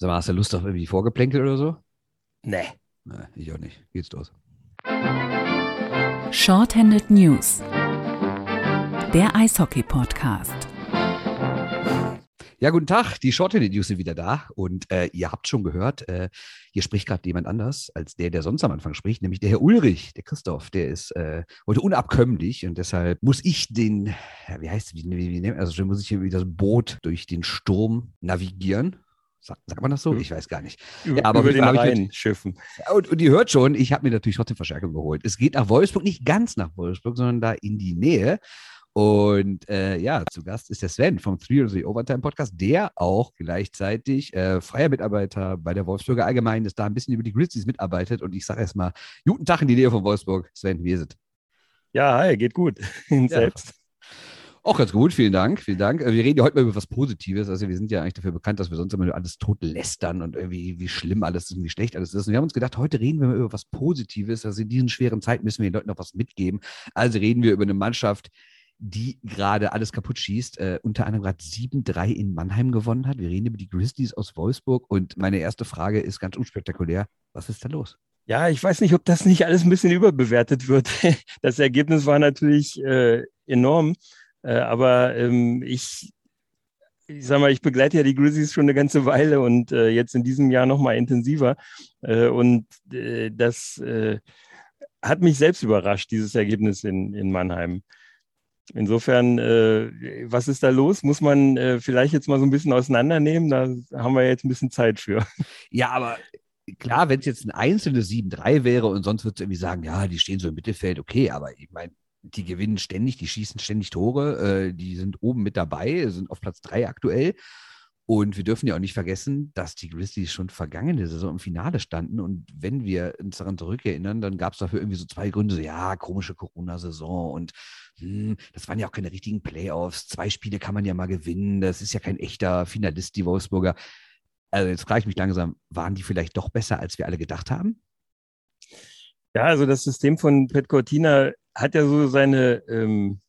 Sag mal, hast du Lust auf irgendwie Vorgeplänkel oder so? Nee. Nee, ich auch nicht. Geht's los. Shorthanded News. Der Eishockey-Podcast. Ja, guten Tag. Die Shorthanded News sind wieder da. Und äh, ihr habt schon gehört, äh, hier spricht gerade jemand anders als der, der sonst am Anfang spricht, nämlich der Herr Ulrich, der Christoph. Der ist äh, heute unabkömmlich und deshalb muss ich den, ja, wie heißt es, wie, wie, wie, also muss ich hier wieder das Boot durch den Sturm navigieren. Sagt, sagt man das so? Ich weiß gar nicht. Über, Ja, aber über den Rhein schiffen. Und, und ihr hört schon, ich habe mir natürlich trotzdem Verstärkung geholt. Es geht nach Wolfsburg, nicht ganz nach Wolfsburg, sondern da in die Nähe. Und äh, ja, zu Gast ist der Sven vom Three of the Overtime Podcast, der auch gleichzeitig äh, freier Mitarbeiter bei der Wolfsburger Allgemeinen ist, da ein bisschen über die Grizzlies mitarbeitet. Und ich sage erstmal, guten Tag in die Nähe von Wolfsburg. Sven, wie ist es? Ja, hi, geht gut. Ja. Selbst. Auch ganz gut, vielen Dank, vielen Dank. Äh, Wir reden ja heute mal über was Positives. Also wir sind ja eigentlich dafür bekannt, dass wir sonst immer nur alles tot lästern und irgendwie wie schlimm alles ist und wie schlecht alles ist. Und wir haben uns gedacht, heute reden wir mal über was Positives. Also in diesen schweren Zeiten müssen wir den Leuten noch was mitgeben. Also reden wir über eine Mannschaft, die gerade alles kaputt schießt, äh, unter anderem gerade 7-3 in Mannheim gewonnen hat. Wir reden über die Grizzlies aus Wolfsburg. Und meine erste Frage ist ganz unspektakulär. Was ist da los? Ja, ich weiß nicht, ob das nicht alles ein bisschen überbewertet wird. Das Ergebnis war natürlich äh, enorm, aber ähm, ich, ich sag mal, ich begleite ja die Grizzlies schon eine ganze Weile und äh, jetzt in diesem Jahr noch mal intensiver. Äh, und äh, das äh, hat mich selbst überrascht, dieses Ergebnis in, in Mannheim. Insofern, äh, was ist da los? Muss man äh, vielleicht jetzt mal so ein bisschen auseinandernehmen? Da haben wir jetzt ein bisschen Zeit für. Ja, aber klar, wenn es jetzt ein einzelnes 7-3 wäre und sonst würdest du irgendwie sagen, ja, die stehen so im Mittelfeld, okay, aber ich meine, die gewinnen ständig, die schießen ständig Tore, äh, die sind oben mit dabei, sind auf Platz 3 aktuell. Und wir dürfen ja auch nicht vergessen, dass die Grizzlies schon vergangene Saison im Finale standen. Und wenn wir uns daran zurückerinnern, dann gab es dafür irgendwie so zwei Gründe, so ja, komische Corona-Saison und hm, das waren ja auch keine richtigen Playoffs. Zwei Spiele kann man ja mal gewinnen. Das ist ja kein echter Finalist, die Wolfsburger. Also jetzt frage ich mich langsam, waren die vielleicht doch besser, als wir alle gedacht haben? Ja, also das System von Pet Cortina hat ja so seine ähm,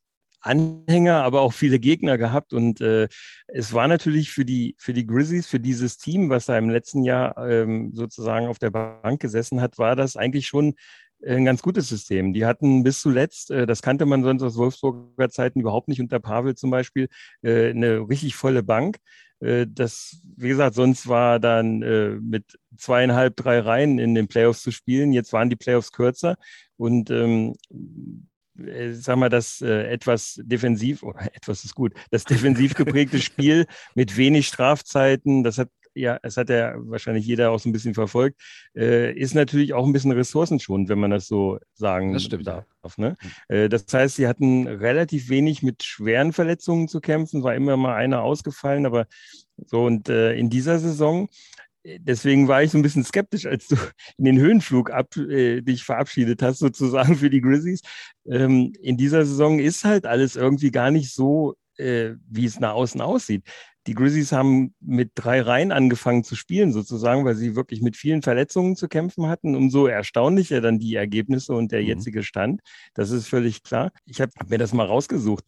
Anhänger, aber auch viele Gegner gehabt. Und äh, es war natürlich für die, für die Grizzlies, für dieses Team, was da im letzten Jahr ähm, sozusagen auf der Bank gesessen hat, war das eigentlich schon ein ganz gutes System. Die hatten bis zuletzt, äh, das kannte man sonst aus Wolfsburger Zeiten überhaupt nicht unter Pavel zum Beispiel, äh, eine richtig volle Bank. Äh, Das, wie gesagt, sonst war dann äh, mit zweieinhalb, drei Reihen in den Playoffs zu spielen. Jetzt waren die Playoffs kürzer und ähm, äh, sag mal, das äh, etwas defensiv, oder etwas ist gut, das defensiv geprägte Spiel mit wenig Strafzeiten, das hat ja, es hat ja wahrscheinlich jeder auch so ein bisschen verfolgt, äh, ist natürlich auch ein bisschen ressourcenschonend, wenn man das so sagen Das darf. Ne? Äh, das heißt, sie hatten relativ wenig mit schweren Verletzungen zu kämpfen, war immer mal einer ausgefallen, aber so und äh, in dieser Saison deswegen war ich so ein bisschen skeptisch, als du in den Höhenflug ab, äh, dich verabschiedet hast, sozusagen für die Grizzlies. Ähm, in dieser Saison ist halt alles irgendwie gar nicht so, äh, wie es nach außen aussieht. Die Grizzlies haben mit drei Reihen angefangen zu spielen, sozusagen, weil sie wirklich mit vielen Verletzungen zu kämpfen hatten. Umso erstaunlicher dann die Ergebnisse und der Mhm. jetzige Stand. Das ist völlig klar. Ich habe mir das mal rausgesucht.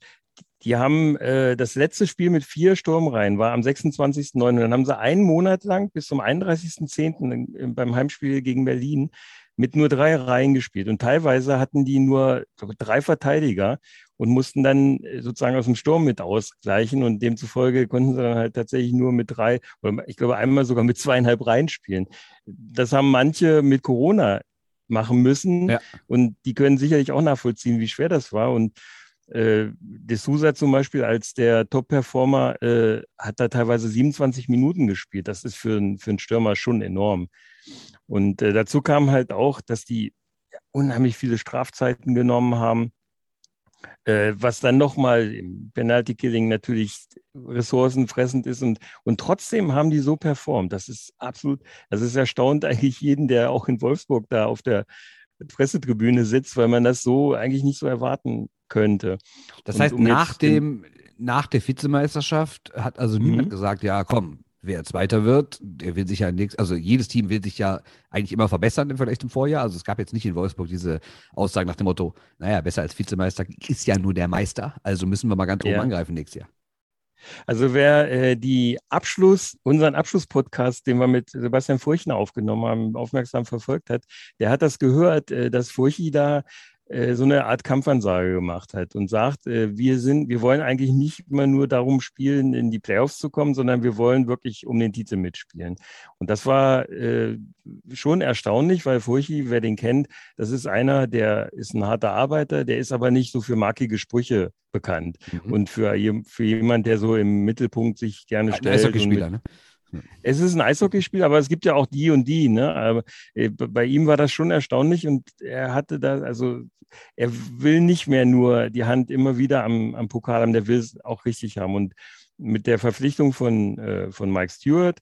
Die haben äh, das letzte Spiel mit vier Sturmreihen war am 26.09. Und dann haben sie einen Monat lang bis zum 31.10. in- beim Heimspiel gegen Berlin mit nur drei Reihen gespielt. Und teilweise hatten die nur drei Verteidiger und mussten dann äh, sozusagen aus dem Sturm mit ausgleichen. Und demzufolge konnten sie dann halt tatsächlich nur mit drei, oder ich glaube einmal sogar mit zweieinhalb Reihen spielen. Das haben manche mit Corona machen müssen. Ja. Und die können sicherlich auch nachvollziehen, wie schwer das war. Und äh, De Souza zum Beispiel als der Top-Performer äh, hat da teilweise 27 Minuten gespielt. Das ist für, einen- für einen Stürmer schon enorm. Und äh, dazu kam halt auch, dass die unheimlich viele Strafzeiten genommen haben, äh, was dann nochmal im Penalty-Killing natürlich ressourcenfressend ist. Und, und trotzdem haben die so performt. Das ist absolut, das ist erstaunt eigentlich jeden, der auch in Wolfsburg da auf der Pressetribüne sitzt, weil man das so eigentlich nicht so erwarten könnte. Das heißt, um nach, dem, nach der Vizemeisterschaft hat also niemand Mhm. gesagt, ja, komm, wer Zweiter wird, der will sich ja nichts, also jedes Team will sich ja eigentlich immer verbessern im Vergleich zum Vorjahr. Also es gab jetzt nicht in Wolfsburg diese Aussagen nach dem Motto, naja, besser als Vizemeister ist ja nur der Meister, also müssen wir mal ganz oben Ja. angreifen nächstes Jahr. Also wer äh, die Abschluss, unseren Abschlusspodcast, den wir mit Sebastian Furchner aufgenommen haben, aufmerksam verfolgt hat, der hat das gehört, äh, dass Furchi da so eine Art Kampfansage gemacht hat und sagt, äh, wir sind, wir wollen eigentlich nicht immer nur darum spielen, in die Playoffs zu kommen, sondern wir wollen wirklich um den Titel mitspielen. Und das war äh, schon erstaunlich, weil Furchi, wer den kennt, das ist einer, der ist ein harter Arbeiter, der ist aber nicht so für markige Sprüche bekannt. Mhm. Und für, für jemand, der so im Mittelpunkt sich gerne stellt. Ein Eishockeyspieler, ne? Es ist ein Eishockeyspiel, aber es gibt ja auch die und die. Ne? Aber äh, bei ihm war das schon erstaunlich und er hatte da, also er will nicht mehr nur die Hand immer wieder am, am Pokal haben, der will es auch richtig haben. Und mit der Verpflichtung von, äh, von Mike Stewart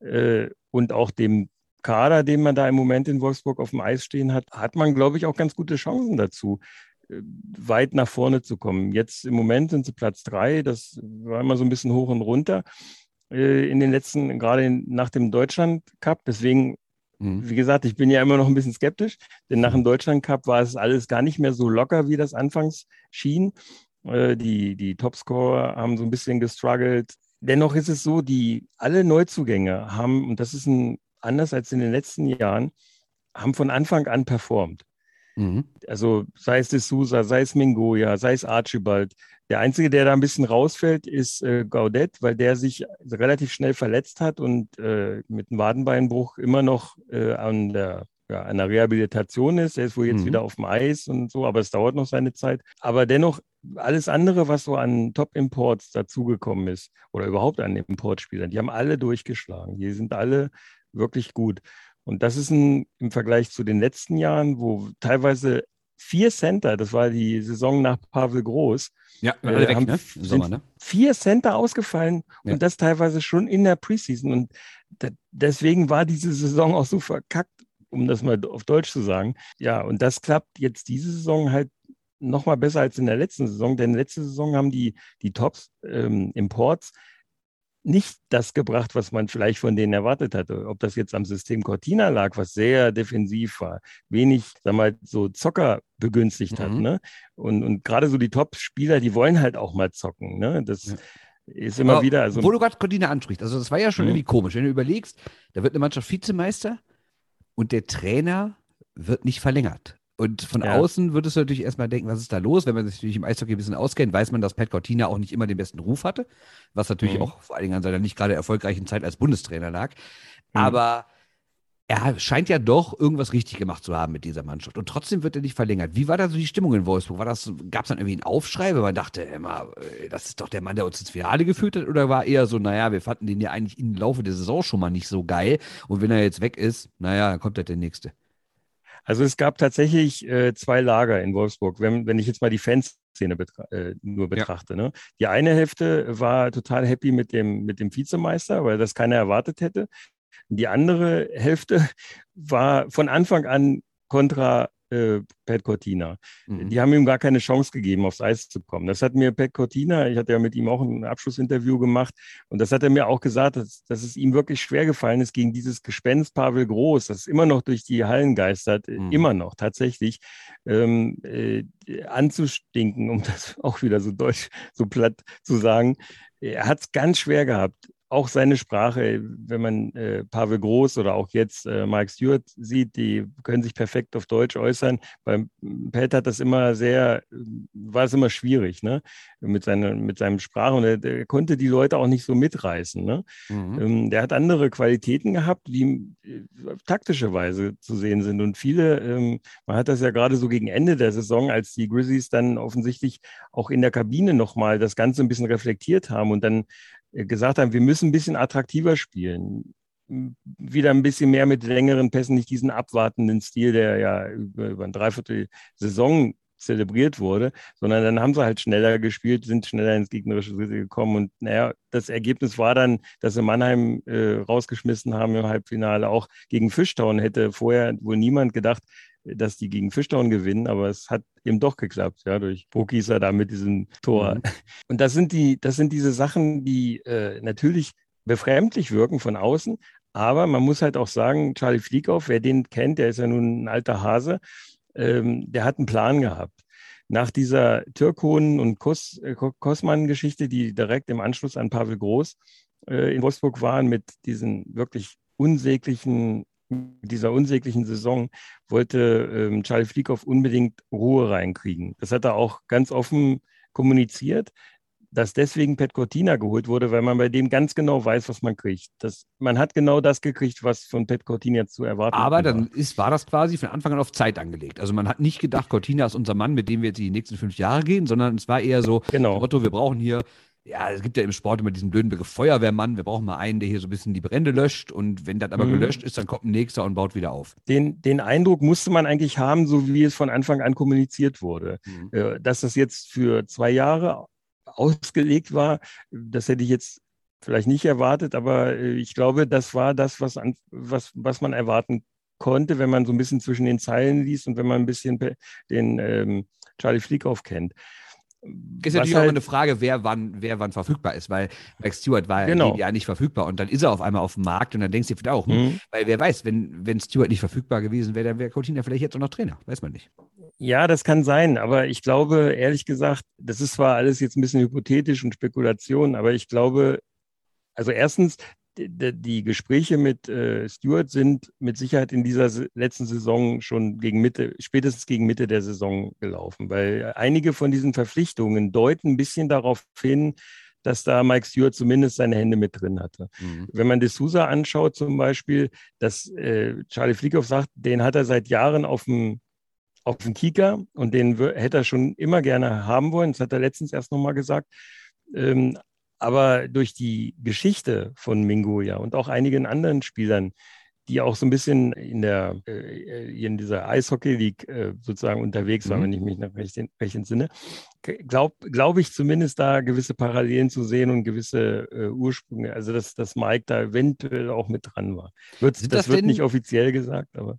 äh, und auch dem Kader, den man da im Moment in Wolfsburg auf dem Eis stehen hat, hat man, glaube ich, auch ganz gute Chancen dazu, äh, weit nach vorne zu kommen. Jetzt im Moment sind sie Platz drei, das war immer so ein bisschen hoch und runter. Äh, in den letzten, gerade nach dem Deutschland Cup. Deswegen, mhm. wie gesagt, ich bin ja immer noch ein bisschen skeptisch, denn nach dem mhm. Deutschland Cup war es alles gar nicht mehr so locker, wie das anfangs schien. Äh, die, die Topscorer haben so ein bisschen gestruggelt. Dennoch ist es so, die alle Neuzugänge haben, und das ist ein, anders als in den letzten Jahren, haben von Anfang an performt. Mhm. Also sei es D'Souza, sei es Mingoya, sei es Archibald, der Einzige, der da ein bisschen rausfällt, ist äh, Gaudet, weil der sich relativ schnell verletzt hat und äh, mit einem Wadenbeinbruch immer noch äh, an der ja, einer Rehabilitation ist. Er ist wohl jetzt mhm. wieder auf dem Eis und so, aber es dauert noch seine Zeit. Aber dennoch, alles andere, was so an Top-Imports dazugekommen ist oder überhaupt an Importspielern, die haben alle durchgeschlagen. Die sind alle wirklich gut. Und das ist ein, im Vergleich zu den letzten Jahren, wo teilweise vier Center, das war die Saison nach Pavel Groß, ja, äh, alle weg, haben, ne? Sommer, ne? Vier Center ausgefallen ja. und das teilweise schon in der Preseason. Und da, deswegen war diese Saison auch so verkackt, um das mal auf Deutsch zu sagen. Ja, und das klappt jetzt diese Saison halt noch mal besser als in der letzten Saison, denn letzte Saison haben die, die Tops ähm, Imports nicht das gebracht, was man vielleicht von denen erwartet hatte. Ob das jetzt am System Cortina lag, was sehr defensiv war, wenig, sag mal, so Zocker begünstigt mhm. hat. Ne? Und, und gerade so die Top-Spieler, die wollen halt auch mal zocken. Ne? Das ja. ist immer Aber wieder. Also, wo du gerade Cortina ansprichst, also das war ja schon mhm. irgendwie komisch. Wenn du überlegst, da wird eine Mannschaft Vizemeister und der Trainer wird nicht verlängert. Und von ja. außen würdest du natürlich erstmal denken, was ist da los? Wenn man sich natürlich im Eishockey ein bisschen auskennt, weiß man, dass Pat Cortina auch nicht immer den besten Ruf hatte, was natürlich mhm. auch vor allen Dingen an seiner nicht gerade erfolgreichen Zeit als Bundestrainer lag. Mhm. Aber er scheint ja doch irgendwas richtig gemacht zu haben mit dieser Mannschaft. Und trotzdem wird er nicht verlängert. Wie war da so die Stimmung in Wolfsburg? War das, gab es dann irgendwie einen Aufschrei, weil man dachte, immer, äh, das ist doch der Mann, der uns ins Finale geführt hat? Oder war eher so, naja, wir fanden den ja eigentlich im Laufe der Saison schon mal nicht so geil. Und wenn er jetzt weg ist, naja, dann kommt halt der nächste. Also es gab tatsächlich äh, zwei Lager in Wolfsburg, wenn, wenn ich jetzt mal die Fanszene betra äh, nur betrachte. Ja. Ne? Die eine Hälfte war total happy mit dem, mit dem Vizemeister, weil das keiner erwartet hätte. Die andere Hälfte war von Anfang an kontra äh, Pat Cortina. Mhm. Die haben ihm gar keine Chance gegeben, aufs Eis zu kommen. Das hat mir Pat Cortina, ich hatte ja mit ihm auch ein Abschlussinterview gemacht, und das hat er mir auch gesagt, dass, dass es ihm wirklich schwer gefallen ist, gegen dieses Gespenst Pavel Groß, das immer noch durch die Hallen geistert, äh, mhm. immer noch tatsächlich, ähm, äh, anzustinken, um das auch wieder so deutsch, so platt zu sagen. Er hat es ganz schwer gehabt auch seine Sprache, wenn man äh, Pavel Groß oder auch jetzt äh, Mike Stewart sieht, die können sich perfekt auf Deutsch äußern. Beim Pat hat das immer sehr, war es immer schwierig, ne? Mit, seiner, mit seinem Sprache und er, der konnte die Leute auch nicht so mitreißen. Ne? Mhm. Ähm, der hat andere Qualitäten gehabt, die äh, taktischerweise zu sehen sind. Und viele, ähm, man hat das ja gerade so gegen Ende der Saison, als die Grizzlies dann offensichtlich auch in der Kabine nochmal das Ganze ein bisschen reflektiert haben und dann äh, gesagt haben, wir müssen ein bisschen attraktiver spielen. Wieder ein bisschen mehr mit längeren Pässen, nicht diesen abwartenden Stil, der ja über, über ein Dreiviertel Saison zelebriert wurde, sondern dann haben sie halt schneller gespielt, sind schneller ins gegnerische Drittel gekommen und naja, das Ergebnis war dann, dass sie Mannheim äh, rausgeschmissen haben im Halbfinale, auch gegen Fischtown hätte vorher wohl niemand gedacht, dass die gegen Fischtown gewinnen, aber es hat eben doch geklappt, ja, durch Burgießer da mit diesem Tor. Mhm. Und das sind die, das sind diese Sachen, die äh, natürlich befremdlich wirken von außen, aber man muss halt auch sagen, Charlie Flieghoff, wer den kennt, der ist ja nun ein alter Hase, ähm, der hat einen Plan gehabt. nach dieser Türkonen- und Kos, äh, Kosman-Geschichte, die direkt im Anschluss an Pavel Groß äh, in Wolfsburg waren, mit diesen wirklich unsäglichen, dieser unsäglichen Saison, wollte ähm, Charlie Flieghoff unbedingt Ruhe reinkriegen. Das hat er auch ganz offen kommuniziert dass deswegen Pet Cortina geholt wurde, weil man bei dem ganz genau weiß, was man kriegt. Das, man hat genau das gekriegt, was von Pet Cortina zu erwarten war. Aber dann ist, war das quasi von Anfang an auf Zeit angelegt. Also man hat nicht gedacht, Cortina ist unser Mann, mit dem wir jetzt die nächsten fünf Jahre gehen, sondern es war eher so, genau. Motto, wir brauchen hier ja, es gibt ja im Sport immer diesen blöden Begriff Feuerwehrmann. Wir brauchen mal einen, der hier so ein bisschen die Brände löscht. Und wenn das aber mhm. gelöscht ist, dann kommt ein nächster und baut wieder auf. Den, den Eindruck musste man eigentlich haben, so wie es von Anfang an kommuniziert wurde. Mhm. Äh, dass das jetzt für zwei Jahre ausgelegt war. Das hätte ich jetzt vielleicht nicht erwartet, aber äh, ich glaube, das war das, was, an, was, was man erwarten konnte, wenn man so ein bisschen zwischen den Zeilen liest und wenn man ein bisschen den ähm, Charlie Flieghoff kennt. Ist natürlich halt, auch eine Frage, wer wann, wer wann verfügbar ist, weil Max Stewart war genau. ja nicht verfügbar und dann ist er auf einmal auf dem Markt und dann denkst du vielleicht auch, hm, mhm. weil wer weiß, wenn, wenn Stewart nicht verfügbar gewesen wäre, dann wäre Coutinho vielleicht jetzt auch noch Trainer, weiß man nicht. Ja, das kann sein, aber ich glaube, ehrlich gesagt, das ist zwar alles jetzt ein bisschen hypothetisch und Spekulation, aber ich glaube, also erstens, die, Gespräche mit äh, Stewart sind mit Sicherheit in dieser letzten Saison schon gegen Mitte, spätestens gegen Mitte der Saison gelaufen, weil einige von diesen Verpflichtungen deuten ein bisschen darauf hin, dass da Mike Stewart zumindest seine Hände mit drin hatte. Mhm. Wenn man D'Souza anschaut zum Beispiel, dass äh, Charlie Flickhoff sagt, den hat er seit Jahren auf dem auf dem Kika und den hätte er schon immer gerne haben wollen. Das hat er letztens erst nochmal gesagt. Ähm, aber durch die Geschichte von Mingoya und auch einigen anderen Spielern, die auch so ein bisschen in der äh, in dieser Eishockey League äh, sozusagen unterwegs waren, mhm. wenn ich mich noch recht, recht entsinne, glaube glaub ich zumindest da gewisse Parallelen zu sehen und gewisse äh, Ursprünge. Also dass, dass Mike da eventuell auch mit dran war. Wird, das, das wird nicht offiziell gesagt, aber.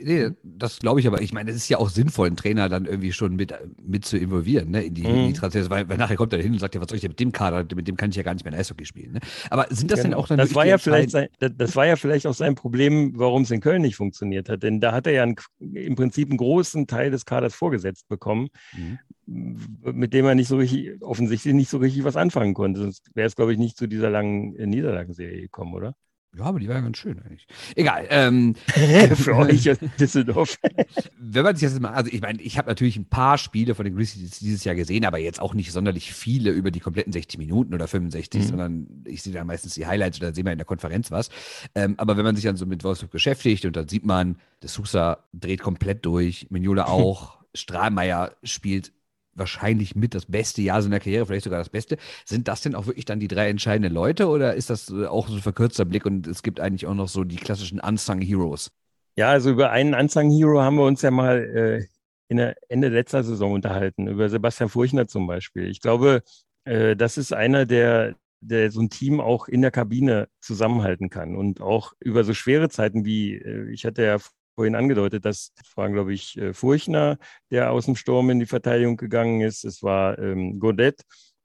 Nee, das glaube ich aber. Ich meine, es ist ja auch sinnvoll, einen Trainer dann irgendwie schon mit, mit zu involvieren, ne, in die, mhm. in die Transfers, weil, weil, nachher kommt er hin und sagt ja, was soll ich denn mit dem Kader, mit dem kann ich ja gar nicht mehr in Eishockey spielen. Ne? Aber sind das genau. denn auch dann das war ja vielleicht sein, Das war ja vielleicht auch sein Problem, warum es in Köln nicht funktioniert hat. Denn da hat er ja einen, im Prinzip einen großen Teil des Kaders vorgesetzt bekommen, mhm. mit dem er nicht so richtig, offensichtlich nicht so richtig was anfangen konnte. Sonst wäre es, glaube ich, nicht zu dieser langen Niederlagenserie gekommen, oder? Ja, aber die war ja ganz schön eigentlich. Egal. Ähm, Für euch in Düsseldorf. Wenn man sich das mal, also ich meine, ich habe natürlich ein paar Spiele von den Grizzlies dieses Jahr gesehen, aber jetzt auch nicht sonderlich viele über die kompletten 60 Minuten oder 65, mhm. sondern ich sehe da meistens die Highlights oder sehe mal in der Konferenz was. Ähm, aber wenn man sich dann so mit Wolfsburg beschäftigt und dann sieht man, der Sousa dreht komplett durch, Mignola auch, Strahlmeier spielt wahrscheinlich mit das beste Jahr seiner Karriere, vielleicht sogar das beste. Sind das denn auch wirklich dann die drei entscheidenden Leute oder ist das äh, auch so ein verkürzter Blick und es gibt eigentlich auch noch so die klassischen Unsung Heroes? Ja, also über einen Unsung Hero haben wir uns ja mal äh, in der Ende letzter Saison unterhalten, über Sebastian Furchner zum Beispiel. Ich glaube, äh, das ist einer, der, der so ein Team auch in der Kabine zusammenhalten kann und auch über so schwere Zeiten wie, äh, ich hatte ja vorhin angedeutet, dass es war, glaube ich, äh, Furchner, der aus dem Sturm in die Verteidigung gegangen ist. Es war ähm, Godet,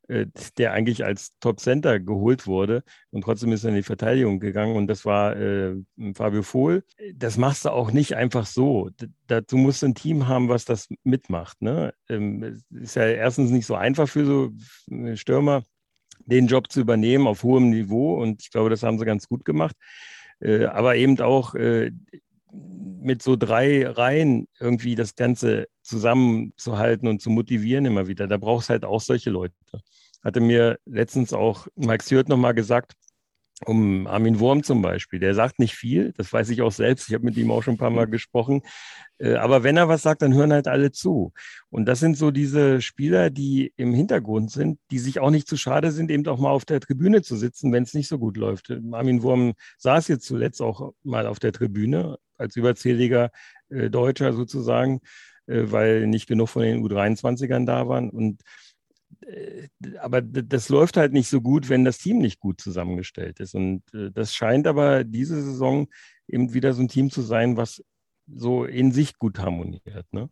äh, der eigentlich als Top-Center geholt wurde und trotzdem ist er in die Verteidigung gegangen und das war äh, Fabio Vohl. Das machst du auch nicht einfach so. dazu musst du ein Team haben, was das mitmacht. Ne? Ähm, ist ja erstens nicht so einfach für so äh, Stürmer, den Job zu übernehmen auf hohem Niveau und ich glaube, das haben sie ganz gut gemacht. Äh, aber eben auch äh, mit so drei Reihen irgendwie das Ganze zusammenzuhalten und zu motivieren immer wieder. Da brauchst halt auch solche Leute. Hatte mir letztens auch Mike Stewart nochmal gesagt, um Armin Wurm zum Beispiel. Der sagt nicht viel, das weiß ich auch selbst. Ich habe mit ihm auch schon ein paar Mal gesprochen. Äh, aber wenn er was sagt, dann hören halt alle zu. Und das sind so diese Spieler, die im Hintergrund sind, die sich auch nicht zu schade sind, eben auch mal auf der Tribüne zu sitzen, wenn es nicht so gut läuft. Armin Wurm saß jetzt zuletzt auch mal auf der Tribüne als überzähliger äh, Deutscher sozusagen, äh, weil nicht genug von den U23ern da waren. Und aber das läuft halt nicht so gut, wenn das Team nicht gut zusammengestellt ist. Und äh, das scheint aber diese Saison eben wieder so ein Team zu sein, was so in sich gut harmoniert. Ne?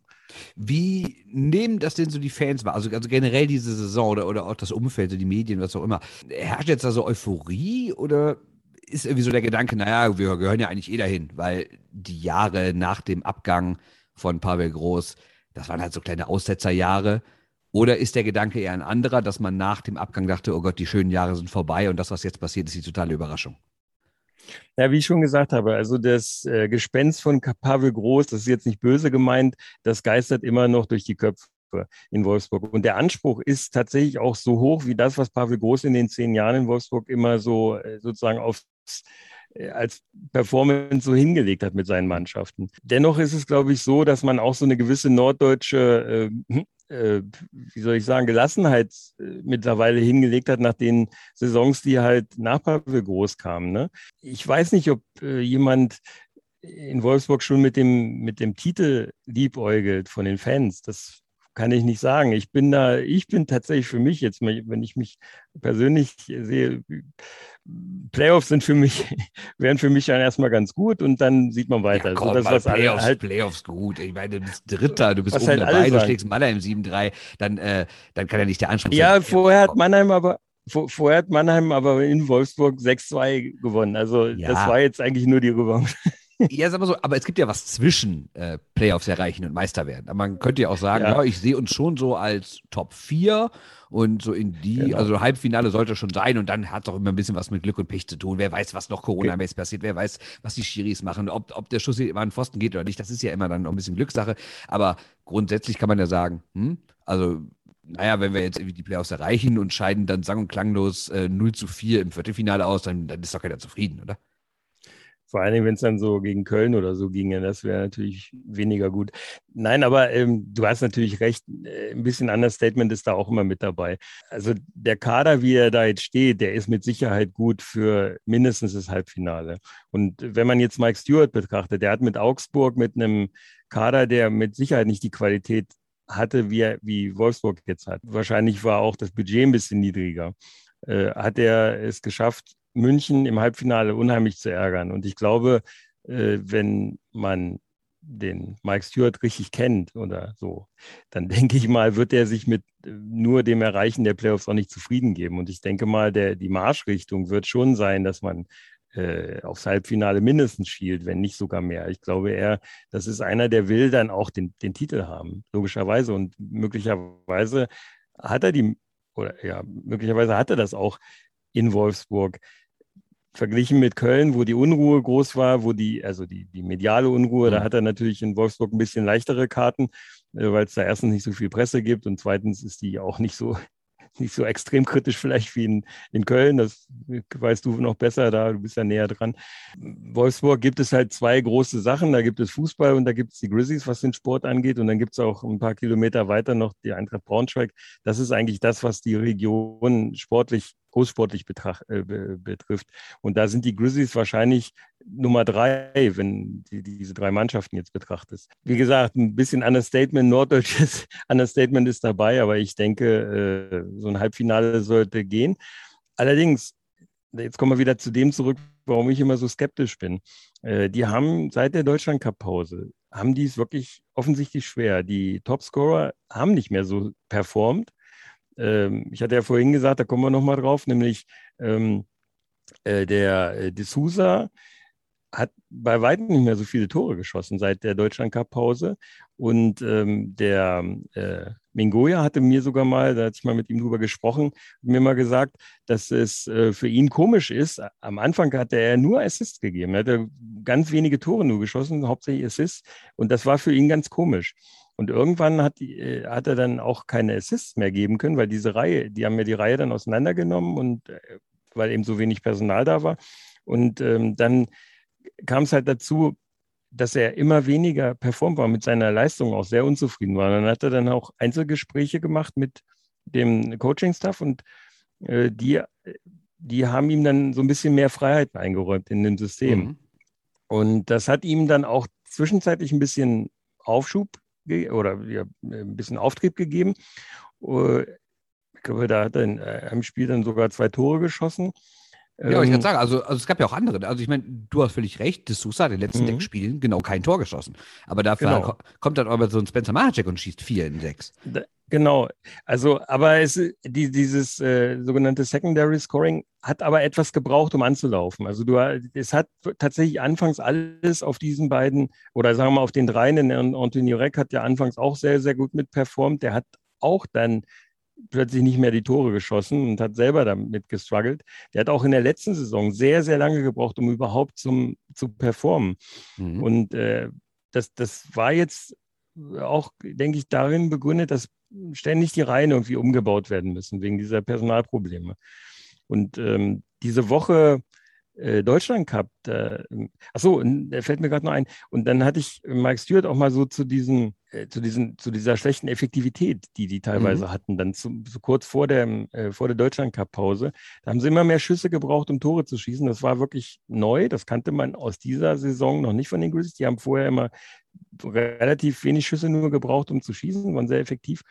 Wie nehmen das denn so die Fans wahr? Also, also generell diese Saison oder, oder auch das Umfeld, so die Medien, was auch immer. Herrscht jetzt da so Euphorie oder ist irgendwie so der Gedanke, naja, wir gehören ja eigentlich eh dahin, weil die Jahre nach dem Abgang von Pavel Groß, das waren halt so kleine Aussetzerjahre. Oder ist der Gedanke eher ein anderer, dass man nach dem Abgang dachte, oh Gott, die schönen Jahre sind vorbei und das, was jetzt passiert, ist die totale Überraschung? Ja, wie ich schon gesagt habe, also das äh, Gespenst von Pavel Groß, das ist jetzt nicht böse gemeint, das geistert immer noch durch die Köpfe in Wolfsburg. Und der Anspruch ist tatsächlich auch so hoch wie das, was Pavel Groß in den zehn Jahren in Wolfsburg immer so äh, sozusagen aufs äh, als Performance so hingelegt hat mit seinen Mannschaften. Dennoch ist es, glaube ich, so, dass man auch so eine gewisse norddeutsche, äh, wie soll ich sagen, Gelassenheit äh, mittlerweile hingelegt hat nach den Saisons, die halt nach Pavel groß kamen. Ne? Ich weiß nicht, ob äh, jemand in Wolfsburg schon mit dem, mit dem Titel liebäugelt von den Fans. Das kann ich nicht sagen. Ich bin da, ich bin tatsächlich für mich jetzt, wenn ich mich persönlich sehe, Playoffs sind für mich, wären für mich dann erstmal ganz gut und dann sieht man weiter. Ja, komm, so, das, was Playoffs, halt, Playoffs gut. Ich meine, du bist Dritter, du bist oben halt dabei, du schlägst Mannheim 7-3, dann, äh, dann kann ja nicht der Anspruch ja, sein. Ja, vorher hat Mannheim aber, vorher hat Mannheim aber in Wolfsburg 6-2 gewonnen. Also ja. das war jetzt eigentlich nur die Revanche. Ja, sag mal so, aber es gibt ja was zwischen äh, Playoffs erreichen und Meister werden. Aber man könnte ja auch sagen, ja, ja ich sehe uns schon so als Top 4 und so in die, genau. also Halbfinale sollte schon sein und dann hat es auch immer ein bisschen was mit Glück und Pech zu tun. Wer weiß, was noch Corona-mäßig okay. passiert, wer weiß, was die Schiris machen, ob, ob der Schuss immer an den Pfosten geht oder nicht, das ist ja immer dann noch ein bisschen Glückssache. Aber grundsätzlich kann man ja sagen, hm, also naja, wenn wir jetzt irgendwie die Playoffs erreichen und scheiden dann sang- und klanglos äh, 0 zu 4 im Viertelfinale aus, dann, dann ist doch keiner zufrieden, oder? Vor allen Dingen, wenn es dann so gegen Köln oder so ginge, das wäre natürlich weniger gut. Nein, aber ähm, du hast natürlich recht, äh, ein bisschen Understatement ist da auch immer mit dabei. Also der Kader, wie er da jetzt steht, der ist mit Sicherheit gut für mindestens das Halbfinale. Und wenn man jetzt Mike Stewart betrachtet, der hat mit Augsburg mit einem Kader, der mit Sicherheit nicht die Qualität hatte, wie, wie Wolfsburg jetzt hat. Wahrscheinlich war auch das Budget ein bisschen niedriger. Äh, hat er es geschafft, München im Halbfinale unheimlich zu ärgern. Und ich glaube, äh, wenn man den Mike Stewart richtig kennt oder so, dann denke ich mal, wird er sich mit äh, nur dem Erreichen der Playoffs auch nicht zufrieden geben. Und ich denke mal, der, die Marschrichtung wird schon sein, dass man äh, aufs Halbfinale mindestens schielt, wenn nicht sogar mehr. Ich glaube eher, das ist einer, der will dann auch den, den Titel haben, logischerweise. Und möglicherweise hat er die, oder ja, möglicherweise hat er das auch in Wolfsburg verglichen mit Köln, wo die Unruhe groß war, wo die, also die, die mediale Unruhe, mhm. da hat er natürlich in Wolfsburg ein bisschen leichtere Karten, äh, weil es da erstens nicht so viel Presse gibt und zweitens ist die auch nicht so nicht so extrem kritisch vielleicht wie in, in Köln. Das weißt du noch besser, da du bist ja näher dran. Wolfsburg gibt es halt zwei große Sachen. Da gibt es Fußball und da gibt es die Grizzlies, was den Sport angeht. Und dann gibt es auch ein paar Kilometer weiter noch die Eintracht Braunschweig. Das ist eigentlich das, was die Region sportlich großsportlich betracht, äh, betrifft. Und da sind die Grizzlies wahrscheinlich Nummer drei, wenn die, diese drei Mannschaften jetzt betrachtest. Wie gesagt, ein bisschen Understatement, norddeutsches Understatement ist dabei, aber ich denke, äh, so ein Halbfinale sollte gehen. Allerdings, jetzt kommen wir wieder zu dem zurück, warum ich immer so skeptisch bin. Äh, die haben seit der Deutschland-Cup-Pause, haben die es wirklich offensichtlich schwer. Die Topscorer haben nicht mehr so performt ähm, ich hatte ja vorhin gesagt, da kommen wir nochmal drauf, nämlich ähm, äh, der äh, D'Souza hat bei weitem nicht mehr so viele Tore geschossen seit der Deutschland-Cup-Pause. Und ähm, der äh, Mingoya hatte mir sogar mal, da hatte ich mal mit ihm drüber gesprochen, mir mal gesagt, dass es äh, für ihn komisch ist. Am Anfang hatte er nur Assists gegeben. Er hatte ganz wenige Tore nur geschossen, hauptsächlich Assists. Und das war für ihn ganz komisch. Und irgendwann hat, die, äh, hat er dann auch keine Assists mehr geben können, weil diese Reihe, die haben ja die Reihe dann auseinandergenommen und äh, weil eben so wenig Personal da war. Und ähm, dann kam es halt dazu, dass er immer weniger performt war, mit seiner Leistung auch sehr unzufrieden war. Und dann hat er dann auch Einzelgespräche gemacht mit dem Coaching-Staff und äh, die, die haben ihm dann so ein bisschen mehr Freiheiten eingeräumt in dem System. Mhm. Und das hat ihm dann auch zwischenzeitlich ein bisschen Aufschub oder ja, ein bisschen Auftrieb gegeben. Äh, ich glaube, da hat er in einem Spiel dann sogar zwei Tore geschossen. Ja, ich kann ähm, sagen, also, also es gab ja auch andere. Also ich meine, du hast völlig recht, De Sousa hat in den letzten mhm. sechs Spielen genau kein Tor geschossen. Aber dafür genau. kommt dann aber so ein Spencer Mahacek und schießt vier in sechs. Da, genau. Also, aber es, die, dieses äh, sogenannte Secondary Scoring hat aber etwas gebraucht, um anzulaufen. Also du, es hat tatsächlich anfangs alles auf diesen beiden oder sagen wir mal auf den dreien, denn Anthony Reck hat ja anfangs auch sehr, sehr gut mit performt. Der hat auch dann plötzlich nicht mehr die Tore geschossen und hat selber damit gestruggelt. Der hat auch in der letzten Saison sehr, sehr lange gebraucht, um überhaupt zum, zu performen. Mhm. Und äh, das, das war jetzt auch, denke ich, darin begründet, dass ständig die Reihen irgendwie umgebaut werden müssen wegen dieser Personalprobleme. Und ähm, diese Woche äh, Deutschland Cup, da, achso, der fällt mir gerade noch ein. Und dann hatte ich Mike Stewart auch mal so zu diesen, äh, zu diesen, zu dieser schlechten Effektivität, die die teilweise mhm. hatten, dann zu, so kurz vor der, äh, vor der Deutschland Cup Pause. Da haben sie immer mehr Schüsse gebraucht, um Tore zu schießen. Das war wirklich neu. Das kannte man aus dieser Saison noch nicht von den Grizzlies. Die haben vorher immer relativ wenig Schüsse nur gebraucht, um zu schießen, waren sehr effektiv.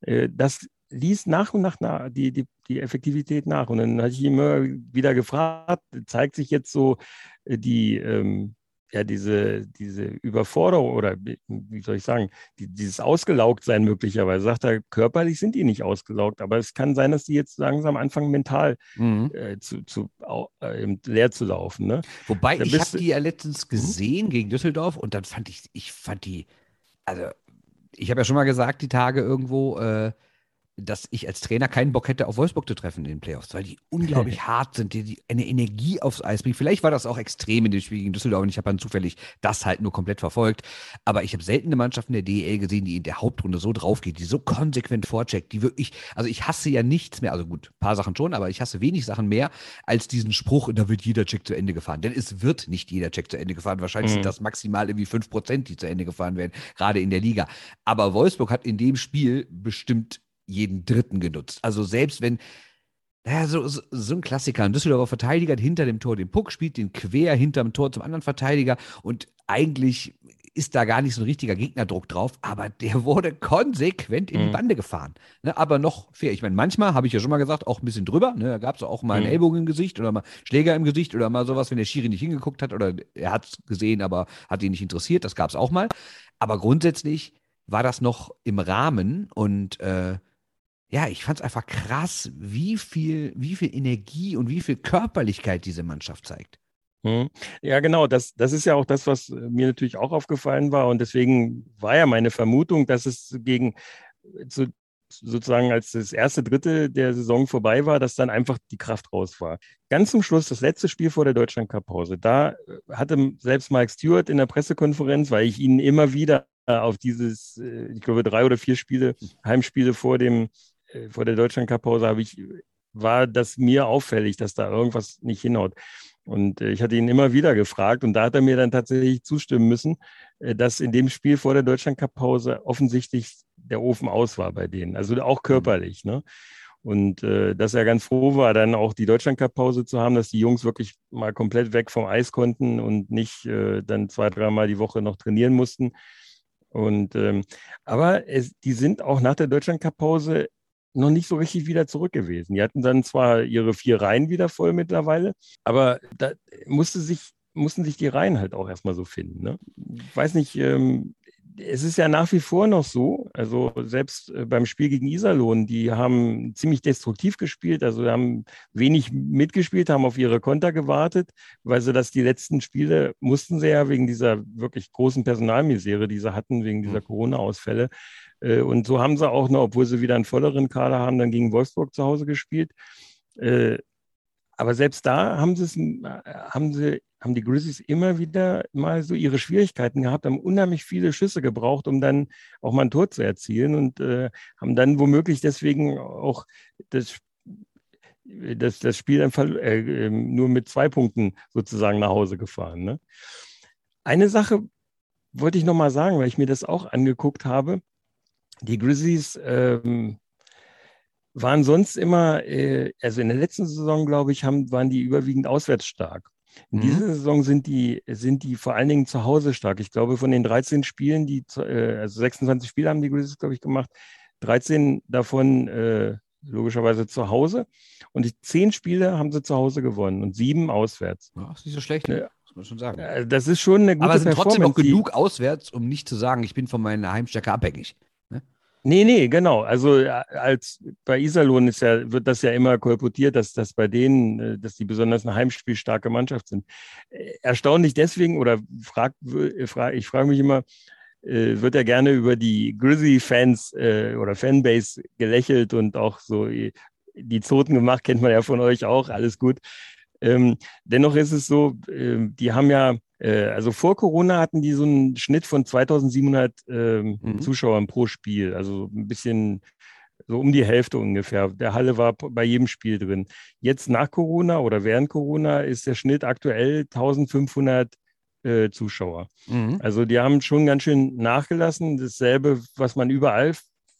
Äh, das ließ nach und nach, nach die, die, die Effektivität nach. Und dann hatte ich immer wieder gefragt, zeigt sich jetzt so äh, die, ähm, ja, diese, diese Überforderung oder wie soll ich sagen, die, dieses Ausgelaugtsein möglicherweise. Sagt er, körperlich sind die nicht ausgelaugt, aber es kann sein, dass die jetzt langsam anfangen, mental mhm. äh, zu, zu äh, leer zu laufen. Ne? Wobei, ich habe die ja letztens mhm. gesehen mhm. gegen Düsseldorf und dann fand ich, ich fand die, also ich habe ja schon mal gesagt, die Tage irgendwo, äh, dass ich als Trainer keinen Bock hätte, auf Wolfsburg zu treffen in den Playoffs, weil die unglaublich hart sind, die, die, eine Energie aufs Eis bringen. Vielleicht war das auch extrem in dem Spiel gegen Düsseldorf und ich habe dann zufällig das halt nur komplett verfolgt. Aber ich habe selten eine Mannschaft in der DEL gesehen, die in der Hauptrunde so drauf geht, die so konsequent vorcheckt, die wirklich, also ich hasse ja nichts mehr, also gut, ein paar Sachen schon, aber ich hasse wenig Sachen mehr als diesen Spruch, da wird jeder Check zu Ende gefahren. Denn es wird nicht jeder Check zu Ende gefahren. Wahrscheinlich mhm. sind das maximal irgendwie 5%, die zu Ende gefahren werden, gerade in der Liga. Aber Wolfsburg hat in dem Spiel bestimmt jeden Dritten genutzt. Also selbst wenn, naja, so, so, so ein Klassiker, ein Düsseldorfer Verteidiger hat hinter dem Tor den Puck, spielt den quer hinterm Tor zum anderen Verteidiger und eigentlich ist da gar nicht so ein richtiger Gegnerdruck drauf, aber der wurde konsequent in die mhm. Bande gefahren. Ne, aber noch fair. Ich meine, manchmal, habe ich ja schon mal gesagt, auch ein bisschen drüber. Ne, da gab es auch mal einen mhm. Ellbogen im Gesicht oder mal Schläger im Gesicht oder mal sowas, wenn der Schiri nicht hingeguckt hat oder er hat es gesehen, aber hat ihn nicht interessiert. Das gab es auch mal. Aber grundsätzlich war das noch im Rahmen und äh, ja, ich fand es einfach krass, wie viel, wie viel Energie und wie viel Körperlichkeit diese Mannschaft zeigt. Hm. Ja, genau. Das, das ist ja auch das, was mir natürlich auch aufgefallen war. Und deswegen war ja meine Vermutung, dass es gegen zu, sozusagen als das erste Drittel der Saison vorbei war, dass dann einfach die Kraft raus war. Ganz zum Schluss, das letzte Spiel vor der Deutschland Cup Pause, da äh, hatte selbst Mike Stewart in der Pressekonferenz, weil ich ihn immer wieder auf dieses, äh, ich glaube, drei oder vier Spiele, Heimspiele vor dem äh, vor der Deutschland Cup Pause habe ich, war das mir auffällig, dass da irgendwas nicht hinhaut. Und äh, ich hatte ihn immer wieder gefragt und da hat er mir dann tatsächlich zustimmen müssen, äh, dass in dem Spiel vor der Deutschland Cup Pause offensichtlich der Ofen aus war bei denen, also auch körperlich. Ne? Und äh, dass er ganz froh war, dann auch die Deutschland Cup Pause zu haben, dass die Jungs wirklich mal komplett weg vom Eis konnten und nicht äh, dann zwei, dreimal die Woche noch trainieren mussten. Und ähm, aber es, die sind auch nach der Deutschland Cup Pause noch nicht so richtig wieder zurück gewesen. Die hatten dann zwar ihre vier Reihen wieder voll mittlerweile, aber da musste sich, mussten sich die Reihen halt auch erstmal so finden. Ne? Ich weiß nicht, ähm, es ist ja nach wie vor noch so, also selbst äh, beim Spiel gegen Iserlohn, die haben ziemlich destruktiv gespielt, also haben wenig mitgespielt, haben auf ihre Konter gewartet, weil sie das die letzten Spiele mussten sie ja wegen dieser wirklich großen Personalmisere, die sie hatten, wegen dieser mhm. Corona-Ausfälle, und so haben sie auch noch, obwohl sie wieder einen volleren Kader haben, dann gegen Wolfsburg zu Hause gespielt. Äh, aber selbst da haben sie es, haben sie, haben die Grizzlies immer wieder mal so ihre Schwierigkeiten gehabt, haben unheimlich viele Schüsse gebraucht, um dann auch mal ein Tor zu erzielen und äh, haben dann womöglich deswegen auch das, das, das Spiel äh, nur mit zwei Punkten sozusagen nach Hause gefahren. Ne? Eine Sache wollte ich noch mal sagen, weil ich mir das auch angeguckt habe die Grizzlies ähm, waren sonst immer, äh, also in der letzten Saison, glaube ich, haben, waren die überwiegend auswärts stark. In mhm. dieser Saison sind die, sind die vor allen Dingen zu Hause stark. Ich glaube, von den 13 Spielen, die, äh, also 26 Spiele haben die Grizzlies, glaube ich, gemacht, 13 davon äh, logischerweise zu Hause. Und die 10 Spiele haben sie zu Hause gewonnen und sieben auswärts. Ja, ist nicht so schlecht. Ne? muss man schon sagen. Das ist schon eine gute Aber es sind trotzdem noch genug auswärts, um nicht zu sagen, ich bin von meiner Heimstärke abhängig. Nee, nee, genau. Also äh, als bei Iserlohn ist ja, wird das ja immer kolportiert, dass das bei denen, äh, dass die besonders eine heimspielstarke Mannschaft sind. Äh, erstaunlich deswegen, oder frag, frag, ich frage mich immer, wird ja gerne über die Grizzly-Fans oder Fanbase gelächelt und auch so die Zoten gemacht, kennt man ja von euch auch, alles gut. Ähm, dennoch ist es so, äh, die haben ja äh, also vor Corona hatten die so einen Schnitt von 2700 ähm, mhm. Zuschauern pro Spiel, also ein bisschen so um die Hälfte ungefähr. Der Halle war bei jedem Spiel drin. Jetzt nach Corona oder während Corona ist der Schnitt aktuell 1500 äh, Zuschauer. Mhm. Also die haben schon ganz schön nachgelassen. Dasselbe, was man überall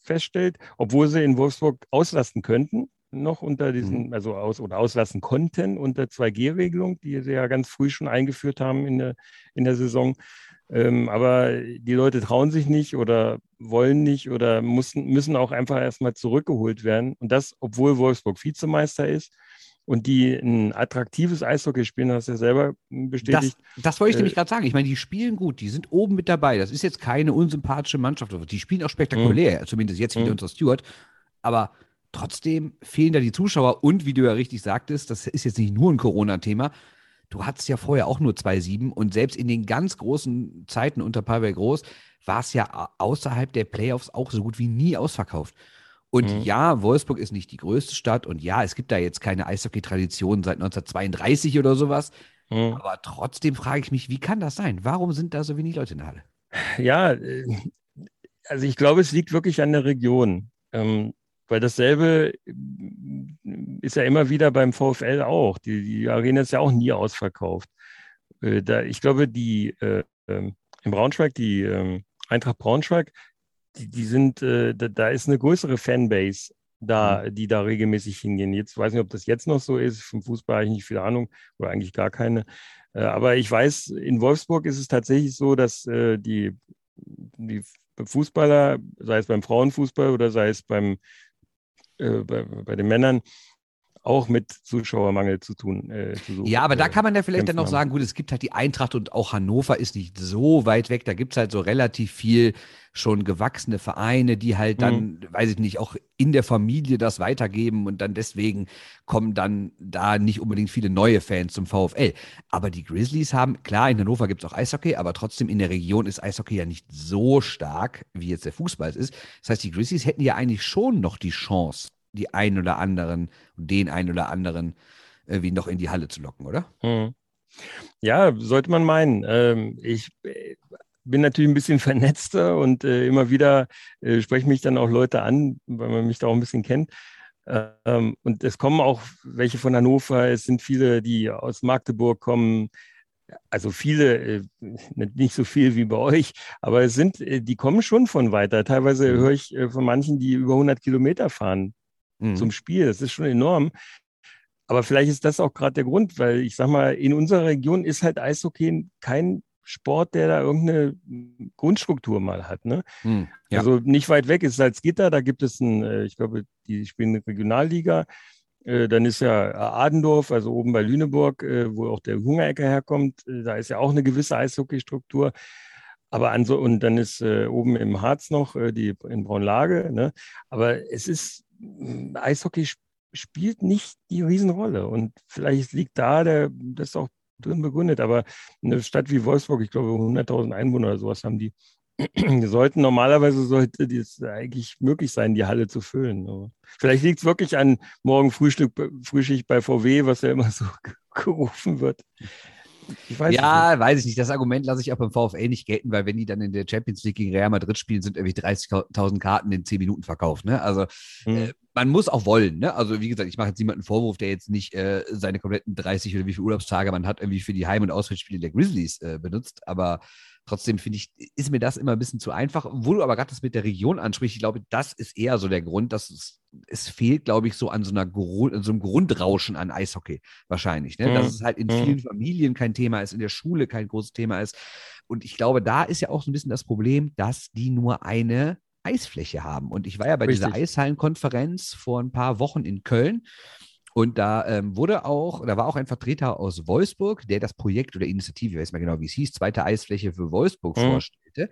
feststellt, obwohl sie in Wolfsburg auslasten könnten noch unter diesen, mhm. also aus oder auslassen konnten unter 2G-Regelung, die sie ja ganz früh schon eingeführt haben in der, in der Saison. Ähm, aber die Leute trauen sich nicht oder wollen nicht oder müssen, müssen auch einfach erstmal zurückgeholt werden. Und das, obwohl Wolfsburg Vizemeister ist und die ein attraktives Eishockey spielen, hast du ja selber bestätigt. Das, das wollte ich äh, nämlich gerade sagen. Ich meine, die spielen gut, die sind oben mit dabei. Das ist jetzt keine unsympathische Mannschaft. Die spielen auch spektakulär, mhm. zumindest jetzt wieder mhm. unser Stewart. Aber Trotzdem fehlen da die Zuschauer und wie du ja richtig sagtest, das ist jetzt nicht nur ein Corona-Thema. Du hattest ja vorher auch nur 2-7 und selbst in den ganz großen Zeiten unter Pavel Groß war es ja außerhalb der Playoffs auch so gut wie nie ausverkauft. Und mhm. ja, Wolfsburg ist nicht die größte Stadt und ja, es gibt da jetzt keine Eishockey-Tradition seit 1932 oder sowas. Mhm. Aber trotzdem frage ich mich, wie kann das sein? Warum sind da so wenig Leute in der Halle? Ja, äh, also ich glaube, es liegt wirklich an der Region. Ähm, weil dasselbe äh, ist ja immer wieder beim VfL auch. Die, die Arena ist ja auch nie ausverkauft. Äh, da, ich glaube, die äh, ähm, in Braunschweig, die äh, Eintracht Braunschweig, die, die sind, äh, da, da, ist eine größere Fanbase da, mhm. die da regelmäßig hingehen. Jetzt weiß ich nicht, ob das jetzt noch so ist. Vom Fußball habe ich nicht viel Ahnung oder eigentlich gar keine. Äh, aber ich weiß, in Wolfsburg ist es tatsächlich so, dass die, die Fußballer, sei es beim Frauenfußball oder sei es beim äh, bei, bei den Männern auch mit Zuschauermangel zu tun. Äh, zu ja, aber da äh, kann man ja vielleicht dann noch sagen, gut, es gibt halt die Eintracht und auch Hannover ist nicht so weit weg. Da gibt es halt so relativ viel schon gewachsene Vereine, die halt dann, mhm. weiß ich nicht, auch in der Familie das weitergeben und dann deswegen kommen dann da nicht unbedingt viele neue Fans zum VfL. Aber die Grizzlies haben, klar, in Hannover gibt es auch Eishockey, aber trotzdem in der Region ist Eishockey ja nicht so stark, wie jetzt der Fußball ist. Das heißt, die Grizzlies hätten ja eigentlich schon noch die Chance, die einen oder anderen, den einen oder anderen wie noch in die Halle zu locken, oder? Hm. Ja, sollte man meinen. Ähm, ich äh, bin natürlich ein bisschen vernetzter und äh, immer wieder äh, sprechen mich dann auch Leute an, weil man mich da auch ein bisschen kennt. Ähm, und es kommen auch welche von Hannover, es sind viele, die aus Magdeburg kommen, also viele, nicht so viel wie bei euch, aber es sind, die kommen schon von weiter. Teilweise mhm. höre ich von manchen, die über 100 Kilometer fahren mhm. zum Spiel. Das ist schon enorm. Aber vielleicht ist das auch gerade der Grund, weil ich sag mal, in unserer Region ist halt Eishockey kein Sport, der da irgendeine Grundstruktur mal hat. Ne? Mhm, ja. Also nicht weit weg ist Salzgitter, da gibt es ein, äh, ich glaube, die spielen eine Regionalliga. Äh, dann ist ja Adendorf, also oben bei Lüneburg, äh, wo auch der Hungerecker herkommt, da ist ja auch eine gewisse Eishockeystruktur. Aber an so, und dann ist äh, oben im Harz noch äh, die in Braunlage. Ne? Aber es ist Eishockey spielt nicht die Riesenrolle. Und vielleicht liegt da der, das auch drin begründet. Aber eine Stadt wie Wolfsburg, ich glaube 100.000 Einwohner oder sowas haben die, sollten normalerweise sollte es eigentlich möglich sein, die Halle zu füllen. Vielleicht liegt es wirklich an morgen Frühstück, Frühschicht bei VW, was ja immer so gerufen wird. Weiß ja, nicht. weiß ich nicht. Das Argument lasse ich auch beim VfL nicht gelten, weil wenn die dann in der Champions League gegen Real Madrid spielen, sind irgendwie 30.000 Karten in 10 Minuten verkauft. Ne? Also mhm. äh, man muss auch wollen. Ne? Also wie gesagt, ich mache jetzt niemanden Vorwurf, der jetzt nicht äh, seine kompletten 30 oder wie viele Urlaubstage man hat irgendwie für die Heim- und Auswärtsspiele der Grizzlies äh, benutzt. Aber Trotzdem finde ich, ist mir das immer ein bisschen zu einfach. Wo du aber gerade das mit der Region ansprichst, ich glaube, das ist eher so der Grund, dass es, es fehlt, glaube ich, so an so, einer Grund, so einem Grundrauschen an Eishockey wahrscheinlich. Ne? Mhm. Dass es halt in vielen mhm. Familien kein Thema ist, in der Schule kein großes Thema ist. Und ich glaube, da ist ja auch so ein bisschen das Problem, dass die nur eine Eisfläche haben. Und ich war ja bei Richtig. dieser Eishallenkonferenz vor ein paar Wochen in Köln. Und da ähm, wurde auch, da war auch ein Vertreter aus Wolfsburg, der das Projekt oder Initiative, ich weiß mehr genau, wie es hieß, zweite Eisfläche für Wolfsburg mhm. vorstellte.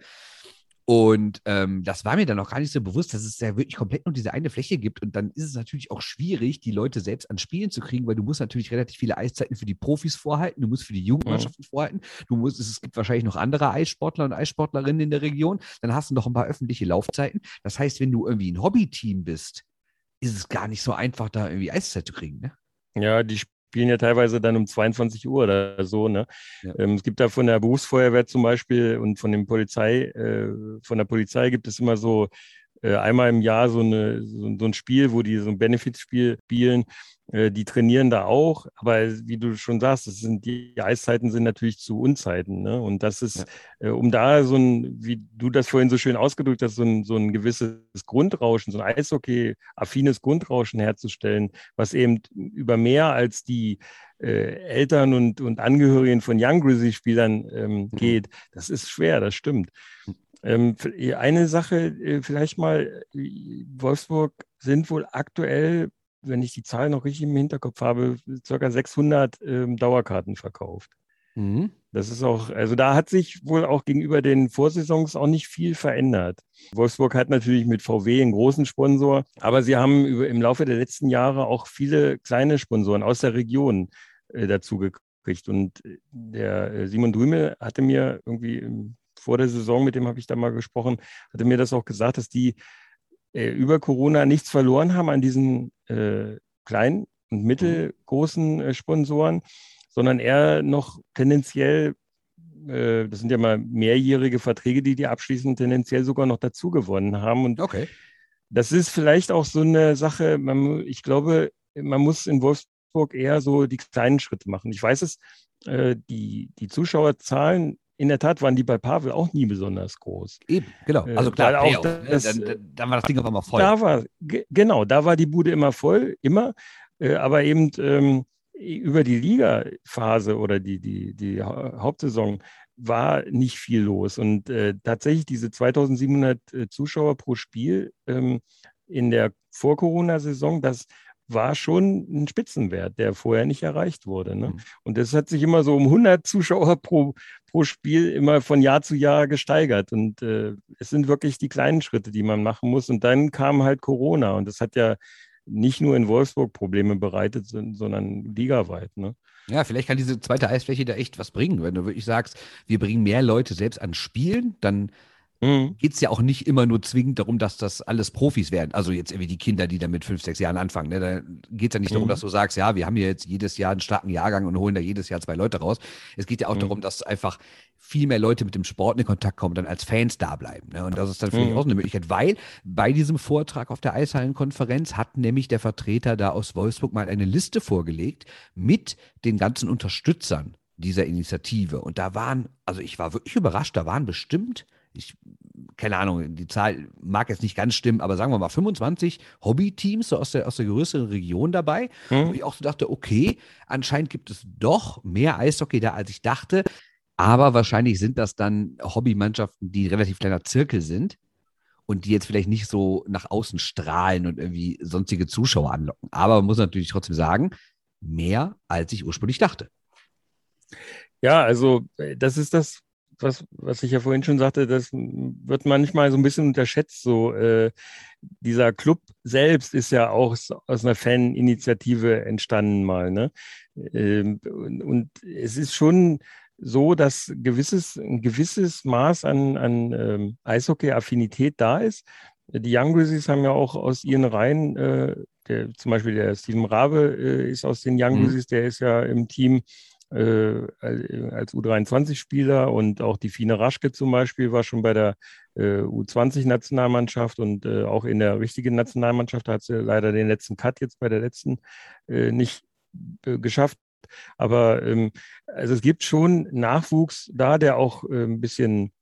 Und ähm, das war mir dann auch gar nicht so bewusst, dass es ja wirklich komplett nur diese eine Fläche gibt. Und dann ist es natürlich auch schwierig, die Leute selbst an Spielen zu kriegen, weil du musst natürlich relativ viele Eiszeiten für die Profis vorhalten, du musst für die Jugendmannschaften mhm. vorhalten, du musst, es gibt wahrscheinlich noch andere Eissportler und Eissportlerinnen in der Region, dann hast du noch ein paar öffentliche Laufzeiten. Das heißt, wenn du irgendwie ein Hobbyteam bist, ist es gar nicht so einfach, da irgendwie Eiszeit zu kriegen. Ne? Ja, die spielen ja teilweise dann um 22 Uhr oder so. Ne? Ja. Ähm, es gibt da von der Berufsfeuerwehr zum Beispiel und von dem Polizei, äh, von der Polizei gibt es immer so äh, einmal im Jahr so, eine, so, so, ein Spiel, wo die so ein Benefitspiel spielen. Äh, die trainieren da auch, aber wie du schon sagst, das sind die Eiszeiten sind natürlich zu Unzeiten. Ne? Und das ist, ja. äh, um da so ein, wie du das vorhin so schön ausgedrückt hast, so ein, so ein gewisses Grundrauschen, so ein Eishockey-affines Grundrauschen herzustellen, was eben über mehr als die Eltern und, und Angehörigen von Young Grizzly-Spielern ähm, geht. Das ist schwer, das stimmt. Ähm, eine Sache äh, vielleicht mal, Wolfsburg sind wohl aktuell, wenn ich die Zahl noch richtig im Hinterkopf habe, circa 600 ähm, Dauerkarten verkauft. Mhm. Das ist auch, also da hat sich wohl auch gegenüber den Vorsaisons auch nicht viel verändert. Wolfsburg hat natürlich mit VW einen großen Sponsor, aber sie haben über, im Laufe der letzten Jahre auch viele kleine Sponsoren aus der Region äh, dazu gekriegt. Und äh, der äh, Simon Drümel hatte mir irgendwie vor der Saison, mit dem habe ich da mal gesprochen, hatte mir das auch gesagt, dass die äh, über Corona nichts verloren haben an diesen äh, kleinen und mittelgroßen äh, Sponsoren, sondern eher noch tendenziell, äh, das sind ja mal mehrjährige Verträge, die die abschließen, tendenziell sogar noch dazu gewonnen haben. Und okay. das ist vielleicht auch so eine Sache, man, ich glaube, man muss in Wolfsburg eher so die kleinen Schritte machen. Ich weiß es, äh, die, die Zuschauerzahlen in der Tat waren die bei Pavel auch nie besonders groß. Eben, genau. Also äh, klar, auch ne? das, dann, dann, war das Ding auf einmal voll. Da war, genau, da war die Bude immer voll, immer. Äh, aber eben ähm, über die Liga-Phase oder die, die, die Hauptsaison war nicht viel los. Und äh, tatsächlich diese 2700 äh, Zuschauer pro Spiel ähm, in der Vor-Corona-Saison, das war schon ein Spitzenwert, der vorher nicht erreicht wurde. Ne? Mhm. Und das hat sich immer so um 100 Zuschauer pro, pro Spiel immer von Jahr zu Jahr gesteigert. Und äh, es sind wirklich die kleinen Schritte, die man machen muss. Und dann kam halt Corona und das hat ja nicht nur in Wolfsburg Probleme bereitet, sondern ligaweit. Ne? Ja, vielleicht kann diese zweite Eisfläche da echt was bringen. Wenn du wirklich sagst, wir bringen mehr Leute selbst ans Spielen, dann mhm. geht es ja auch nicht immer nur zwingend darum, dass das alles Profis werden. Also jetzt irgendwie die Kinder, die da mit fünf, sechs Jahren anfangen. Ne? Da geht es ja nicht mhm. darum, dass du sagst, ja, wir haben hier jetzt jedes Jahr einen starken Jahrgang und holen da jedes Jahr zwei Leute raus. Es geht ja auch mhm. darum, dass einfach viel mehr Leute mit dem Sport in Kontakt kommen, dann als Fans da bleiben. Ne? Und das ist dann vielleicht mhm. auch eine Möglichkeit, weil bei diesem Vortrag auf der Eishallenkonferenz hat nämlich der Vertreter da aus Wolfsburg mal eine Liste vorgelegt mit den ganzen Unterstützern dieser Initiative. Und da waren, also ich war wirklich überrascht, da waren bestimmt ich, keine Ahnung, die Zahl mag jetzt nicht ganz stimmen, aber sagen wir mal 25 Hobbyteams so aus der, aus der größeren Region dabei, mhm. wo ich auch so dachte, okay, anscheinend gibt es doch mehr Eishockey da, als ich dachte. Aber wahrscheinlich sind das dann Hobbymannschaften, die relativ kleiner Zirkel sind und die jetzt vielleicht nicht so nach außen strahlen und irgendwie sonstige Zuschauer anlocken. Aber man muss natürlich trotzdem sagen, mehr als ich ursprünglich dachte. Ja, also äh, das ist das, was, was ich ja vorhin schon sagte, das wird manchmal so ein bisschen unterschätzt. So, äh, dieser Club selbst ist ja auch aus einer Faninitiative entstanden mal. Ne? Ähm, und, und, es ist schon so, dass gewisses, ein gewisses Maß an, an ähm, Eishockey-Affinität da ist. Die Young Grizzlies haben ja auch aus ihren Reihen, äh, der, zum Beispiel der Steven Rabe äh, ist aus den Young mhm. Grizzlies, der ist ja im Team äh, als U23-Spieler und auch die Fine Raschke zum Beispiel war schon bei der äh, U20-Nationalmannschaft und äh, auch in der richtigen Nationalmannschaft hat sie leider den letzten Cut jetzt bei der letzten äh, nicht äh, geschafft. Aber ähm, also es gibt schon Nachwuchs da, der auch äh, ein bisschen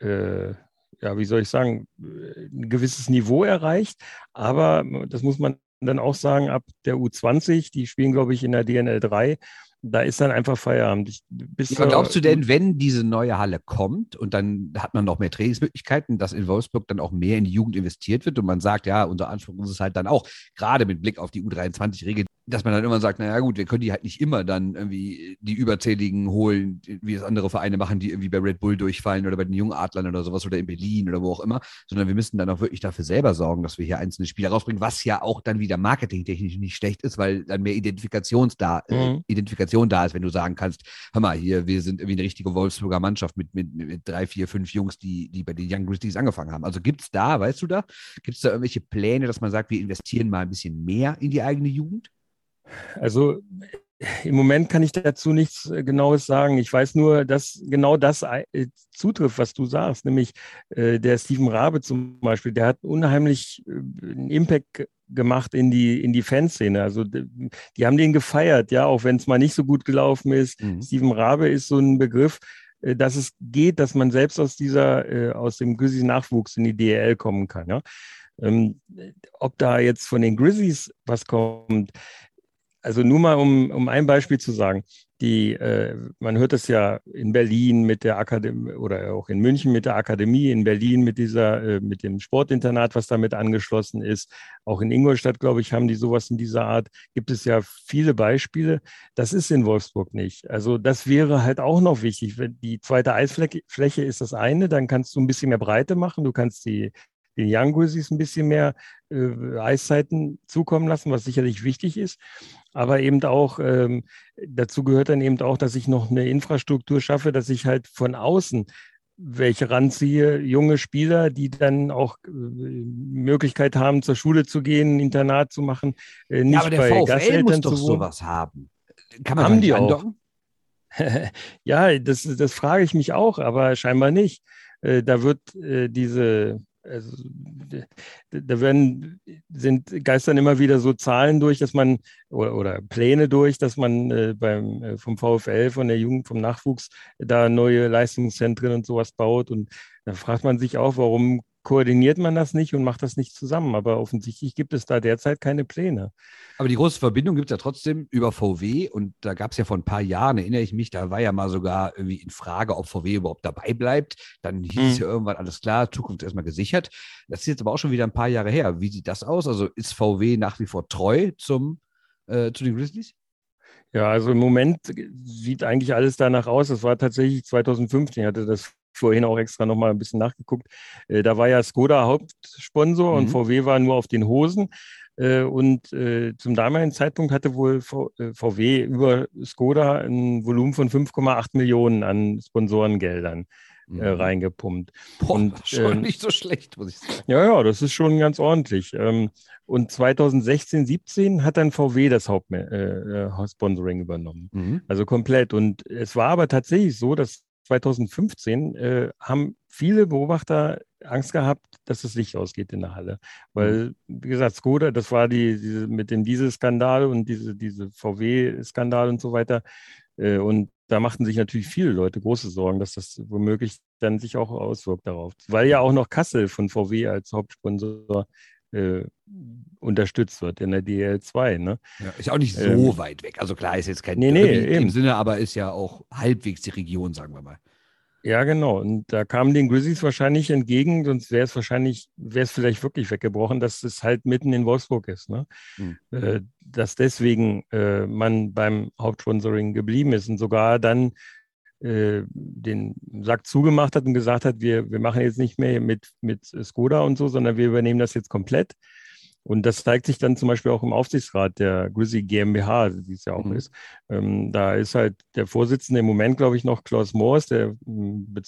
ja, wie soll ich sagen, ein gewisses Niveau erreicht. Aber das muss man dann auch sagen, ab der U20, die spielen, glaube ich, in der DNL 3 da ist dann einfach Feierabend. Ich, ja, glaubst du denn, wenn diese neue Halle kommt und dann hat man noch mehr Trainingsmöglichkeiten, dass in Wolfsburg dann auch mehr in die Jugend investiert wird und man sagt, ja, unser Anspruch ist es halt dann auch, gerade mit Blick auf die U23-Regel, dass man dann immer sagt, naja gut, wir können die halt nicht immer dann irgendwie die Überzähligen holen, wie es andere Vereine machen, die irgendwie bei Red Bull durchfallen oder bei den Jungadlern oder sowas oder in Berlin oder wo auch immer, sondern wir müssen dann auch wirklich dafür selber sorgen, dass wir hier einzelne Spieler rausbringen, was ja auch dann wieder marketingtechnisch nicht schlecht ist, weil dann mehr Identifikations da, äh, mhm. Identifikation da ist, wenn du sagen kannst, hör mal, hier, wir sind irgendwie eine richtige Wolfsburger Mannschaft mit, mit, mit drei, vier, fünf Jungs, die, die bei den Young Grizzlies angefangen haben. Also gibt es da, weißt du da, gibt es da irgendwelche Pläne, dass man sagt, wir investieren mal ein bisschen mehr in die eigene Jugend? Also im Moment kann ich dazu nichts äh, Genaues sagen. Ich weiß nur, dass genau das äh, zutrifft, was du sagst, nämlich äh, der Steven Rabe zum Beispiel, der hat unheimlich äh, einen Impact gemacht in die, in die Fanszene. Also die, die haben den gefeiert, ja, auch wenn es mal nicht so gut gelaufen ist. Mhm. Steven Rabe ist so ein Begriff, äh, dass es geht, dass man selbst aus dieser, aus dem Grizzlies-Nachwuchs in die DL kommen kann. Ja? Ähm, ob da jetzt von den Grizzlies was kommt, also nur mal, um, um ein Beispiel zu sagen. Die, äh, man hört es ja in Berlin mit der Akademie oder auch in München mit der Akademie, in Berlin mit dieser, äh, mit dem Sportinternat, was damit angeschlossen ist. Auch in Ingolstadt, glaube ich, haben die sowas in dieser Art. Gibt es ja viele Beispiele. Das ist in Wolfsburg nicht. Also das wäre halt auch noch wichtig. Die zweite Eisfläche ist das eine, dann kannst du ein bisschen mehr Breite machen. Du kannst die den Grizzlies ein bisschen mehr äh, Eiszeiten zukommen lassen, was sicherlich wichtig ist. Aber eben auch, ähm, dazu gehört dann eben auch, dass ich noch eine Infrastruktur schaffe, dass ich halt von außen welche ranziehe, junge Spieler, die dann auch äh, Möglichkeit haben, zur Schule zu gehen, ein Internat zu machen, äh, nicht ja, aber der bei VfL Gasteltern muss doch sowas haben. Kann man haben die auch? ja, das, das frage ich mich auch, aber scheinbar nicht. Äh, da wird äh, diese also da werden, sind geistern immer wieder so Zahlen durch, dass man oder, oder Pläne durch, dass man äh, beim äh, vom VfL, von der Jugend, vom Nachwuchs da neue Leistungszentren und sowas baut. Und da fragt man sich auch, warum koordiniert man das nicht und macht das nicht zusammen. Aber offensichtlich gibt es da derzeit keine Pläne. Aber die große Verbindung gibt es ja trotzdem über VW. Und da gab es ja vor ein paar Jahren, erinnere ich mich, da war ja mal sogar irgendwie in Frage, ob VW überhaupt dabei bleibt. Dann hieß hm. es ja irgendwann, alles klar, Zukunft erstmal gesichert. Das ist jetzt aber auch schon wieder ein paar Jahre her. Wie sieht das aus? Also ist VW nach wie vor treu zum, äh, zu den Grizzlies? Ja, also im Moment sieht eigentlich alles danach aus. Das war tatsächlich 2015, hatte das vorhin auch extra nochmal ein bisschen nachgeguckt. Äh, da war ja Skoda Hauptsponsor mhm. und VW war nur auf den Hosen. Äh, und äh, zum damaligen Zeitpunkt hatte wohl VW über Skoda ein Volumen von 5,8 Millionen an Sponsorengeldern mhm. reingepumpt. Boah, und, schon ähm, nicht so schlecht, muss ich sagen. Ja, ja, das ist schon ganz ordentlich. Ähm, und 2016, 17 hat dann VW das Hauptsponsoring übernommen. Mhm. Also komplett. Und es war aber tatsächlich so, dass 2015 äh, haben viele Beobachter Angst gehabt, dass das Licht ausgeht in der Halle. Weil, mhm. wie gesagt, Skoda, das war die, diese, mit dem Dieselskandal und diese, diese VW-Skandal und so weiter. Äh, und da machten sich natürlich viele Leute große Sorgen, dass das womöglich dann sich auch auswirkt darauf. Weil ja auch noch Kassel von VW als Hauptsponsor äh, unterstützt wird in der DL2. Ne? Ja, ist auch nicht so ähm, weit weg. Also klar, ist jetzt kein nee, nee, im Sinne, aber ist ja auch halbwegs die Region, sagen wir mal. Ja, genau. Und da kamen den Grizzlies wahrscheinlich entgegen, sonst wäre es wahrscheinlich, wäre es vielleicht wirklich weggebrochen, dass es halt mitten in Wolfsburg ist. Ne? Hm. Äh, dass deswegen äh, man beim Hauptsponsoring geblieben ist und sogar dann den Sack zugemacht hat und gesagt hat, wir, wir machen jetzt nicht mehr mit, mit Skoda und so, sondern wir übernehmen das jetzt komplett. Und das zeigt sich dann zum Beispiel auch im Aufsichtsrat der Grizzly GmbH, wie es ja auch mhm. ist. Ähm, da ist halt der Vorsitzende im Moment, glaube ich, noch Klaus Moors, der äh,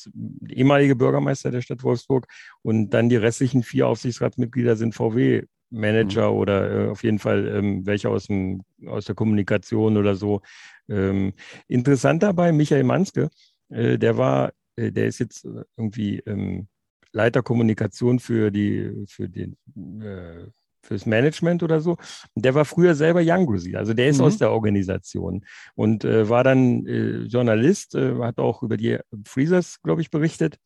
ehemalige Bürgermeister der Stadt Wolfsburg. Und dann die restlichen vier Aufsichtsratsmitglieder sind VW. Manager mhm. oder äh, auf jeden Fall ähm, welche aus, dem, aus der Kommunikation oder so. Ähm, interessant dabei, Michael Manske, äh, der war, äh, der ist jetzt irgendwie ähm, Leiter Kommunikation für die, für den, äh, fürs Management oder so. Der war früher selber Young Grizzly, also der ist mhm. aus der Organisation und äh, war dann äh, Journalist, äh, hat auch über die Freezers, glaube ich, berichtet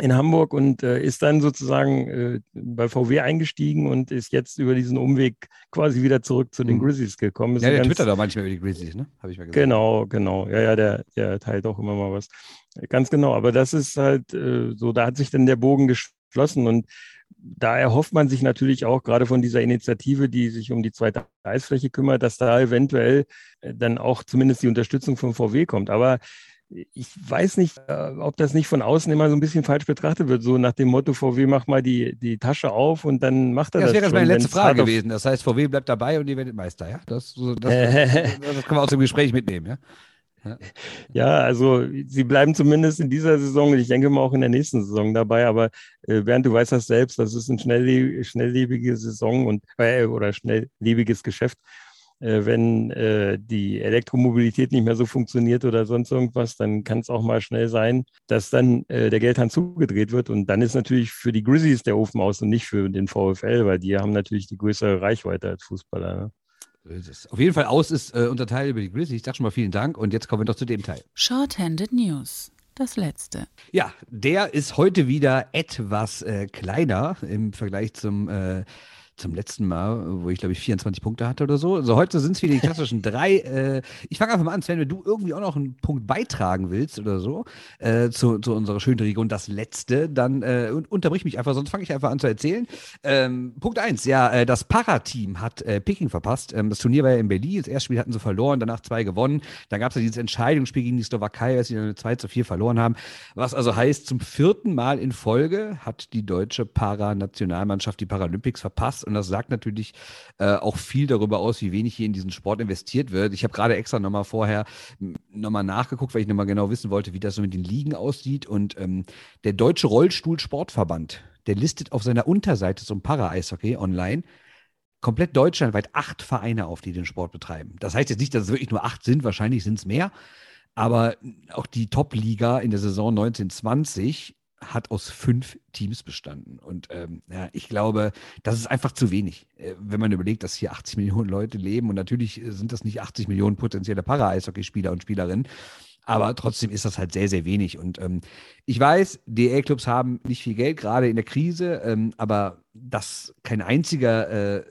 in Hamburg und äh, ist dann sozusagen äh, bei VW eingestiegen und ist jetzt über diesen Umweg quasi wieder zurück zu den mhm. Grizzlies gekommen. Ist ja, der twittert auch manchmal über die Grizzlies, ne? Habe ich mal gesagt. Genau, genau. Ja, ja, der, der teilt auch immer mal was. Ganz genau. Aber das ist halt äh, so, da hat sich dann der Bogen geschlossen und da erhofft man sich natürlich auch gerade von dieser Initiative, die sich um die zweite Eisfläche kümmert, dass da eventuell äh, dann auch zumindest die Unterstützung vom VW kommt. Aber ich weiß nicht, äh, ob das nicht von außen immer so ein bisschen falsch betrachtet wird, so nach dem Motto, VW mach mal die, die Tasche auf und dann macht er das. Das wäre schon, meine letzte Frage gewesen. Das heißt, VW bleibt dabei und ihr werdet Meister, ja? Das, das, das, das kann man aus dem Gespräch mitnehmen, ja? Ja. ja, also sie bleiben zumindest in dieser Saison und ich denke mal auch in der nächsten Saison dabei. Aber äh, Bernd, du weißt das selbst, das ist ein schnellleb schnelllebige Saison und äh, oder schnelllebiges Geschäft. Äh, wenn äh, die Elektromobilität nicht mehr so funktioniert oder sonst irgendwas, dann kann es auch mal schnell sein, dass dann äh, der Geldhahn zugedreht wird. Und dann ist natürlich für die Grizzlies der Ofen aus und nicht für den VfL, weil die haben natürlich die größere Reichweite als Fußballer. Ne? Auf jeden Fall aus ist äh, unser Teil über die Grizzlies. Ich sage schon mal vielen Dank und jetzt kommen wir doch zu dem Teil. Shorthanded News. Das letzte. Ja, der ist heute wieder etwas äh, kleiner im Vergleich zum äh, zum letzten Mal, wo ich glaube ich 24 Punkte hatte oder so. Also heute sind es wieder die klassischen drei. Äh, ich fange einfach mal an, Sven, wenn du irgendwie auch noch einen Punkt beitragen willst oder so äh, zu, zu unserer schönen Region, das letzte, dann äh, unterbrich mich einfach, sonst fange ich einfach an zu erzählen. Ähm, Punkt 1, ja, äh, das Para-Team hat äh, Peking verpasst. Ähm, das Turnier war ja in Berlin, das erste Spiel hatten sie verloren, danach zwei gewonnen. Dann gab es ja dieses Entscheidungsspiel gegen die Slowakei, als sie dann 2 zu 4 verloren haben. Was also heißt, zum vierten Mal in Folge hat die deutsche Para-Nationalmannschaft die Paralympics verpasst und das sagt natürlich äh, auch viel darüber aus, wie wenig hier in diesen Sport investiert wird. Ich habe gerade extra nochmal vorher nochmal nachgeguckt, weil ich nochmal genau wissen wollte, wie das so mit den Ligen aussieht. Und ähm, der Deutsche Rollstuhl-Sportverband, der listet auf seiner Unterseite zum Para-Eishockey online komplett deutschlandweit acht Vereine auf, die den Sport betreiben. Das heißt jetzt nicht, dass es wirklich nur acht sind, wahrscheinlich sind es mehr. Aber auch die Top-Liga in der Saison 1920 hat aus fünf Teams bestanden. Und ähm, ja, ich glaube, das ist einfach zu wenig, äh, wenn man überlegt, dass hier 80 Millionen Leute leben. Und natürlich äh, sind das nicht 80 Millionen potenzielle Para-Eishockeyspieler und Spielerinnen. Aber trotzdem ist das halt sehr, sehr wenig. Und ähm, ich weiß, DL-Clubs haben nicht viel Geld, gerade in der Krise, ähm, aber dass kein einziger äh,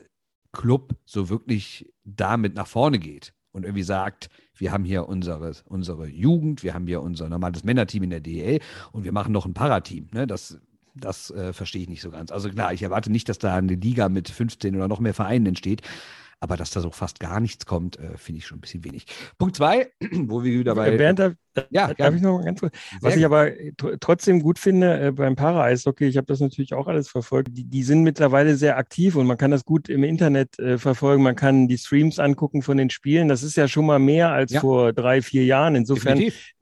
Club so wirklich damit nach vorne geht und irgendwie sagt, wir haben hier unsere, unsere Jugend, wir haben hier unser normales Männerteam in der DEL und wir machen noch ein Parateam. Ne? Das, das äh, verstehe ich nicht so ganz. Also klar, ich erwarte nicht, dass da eine Liga mit 15 oder noch mehr Vereinen entsteht. Aber dass da so fast gar nichts kommt, äh, finde ich schon ein bisschen wenig. Punkt zwei, wo wir wieder bei. Bernd, darf, ja, darf ich noch mal ganz kurz. Was ich aber trotzdem gut finde äh, beim Para-Eishockey, ich habe das natürlich auch alles verfolgt, die, die, sind mittlerweile sehr aktiv und man kann das gut im Internet äh, verfolgen. Man kann die Streams angucken von den Spielen. Das ist ja schon mal mehr als ja. vor drei, vier Jahren. Insofern Definitiv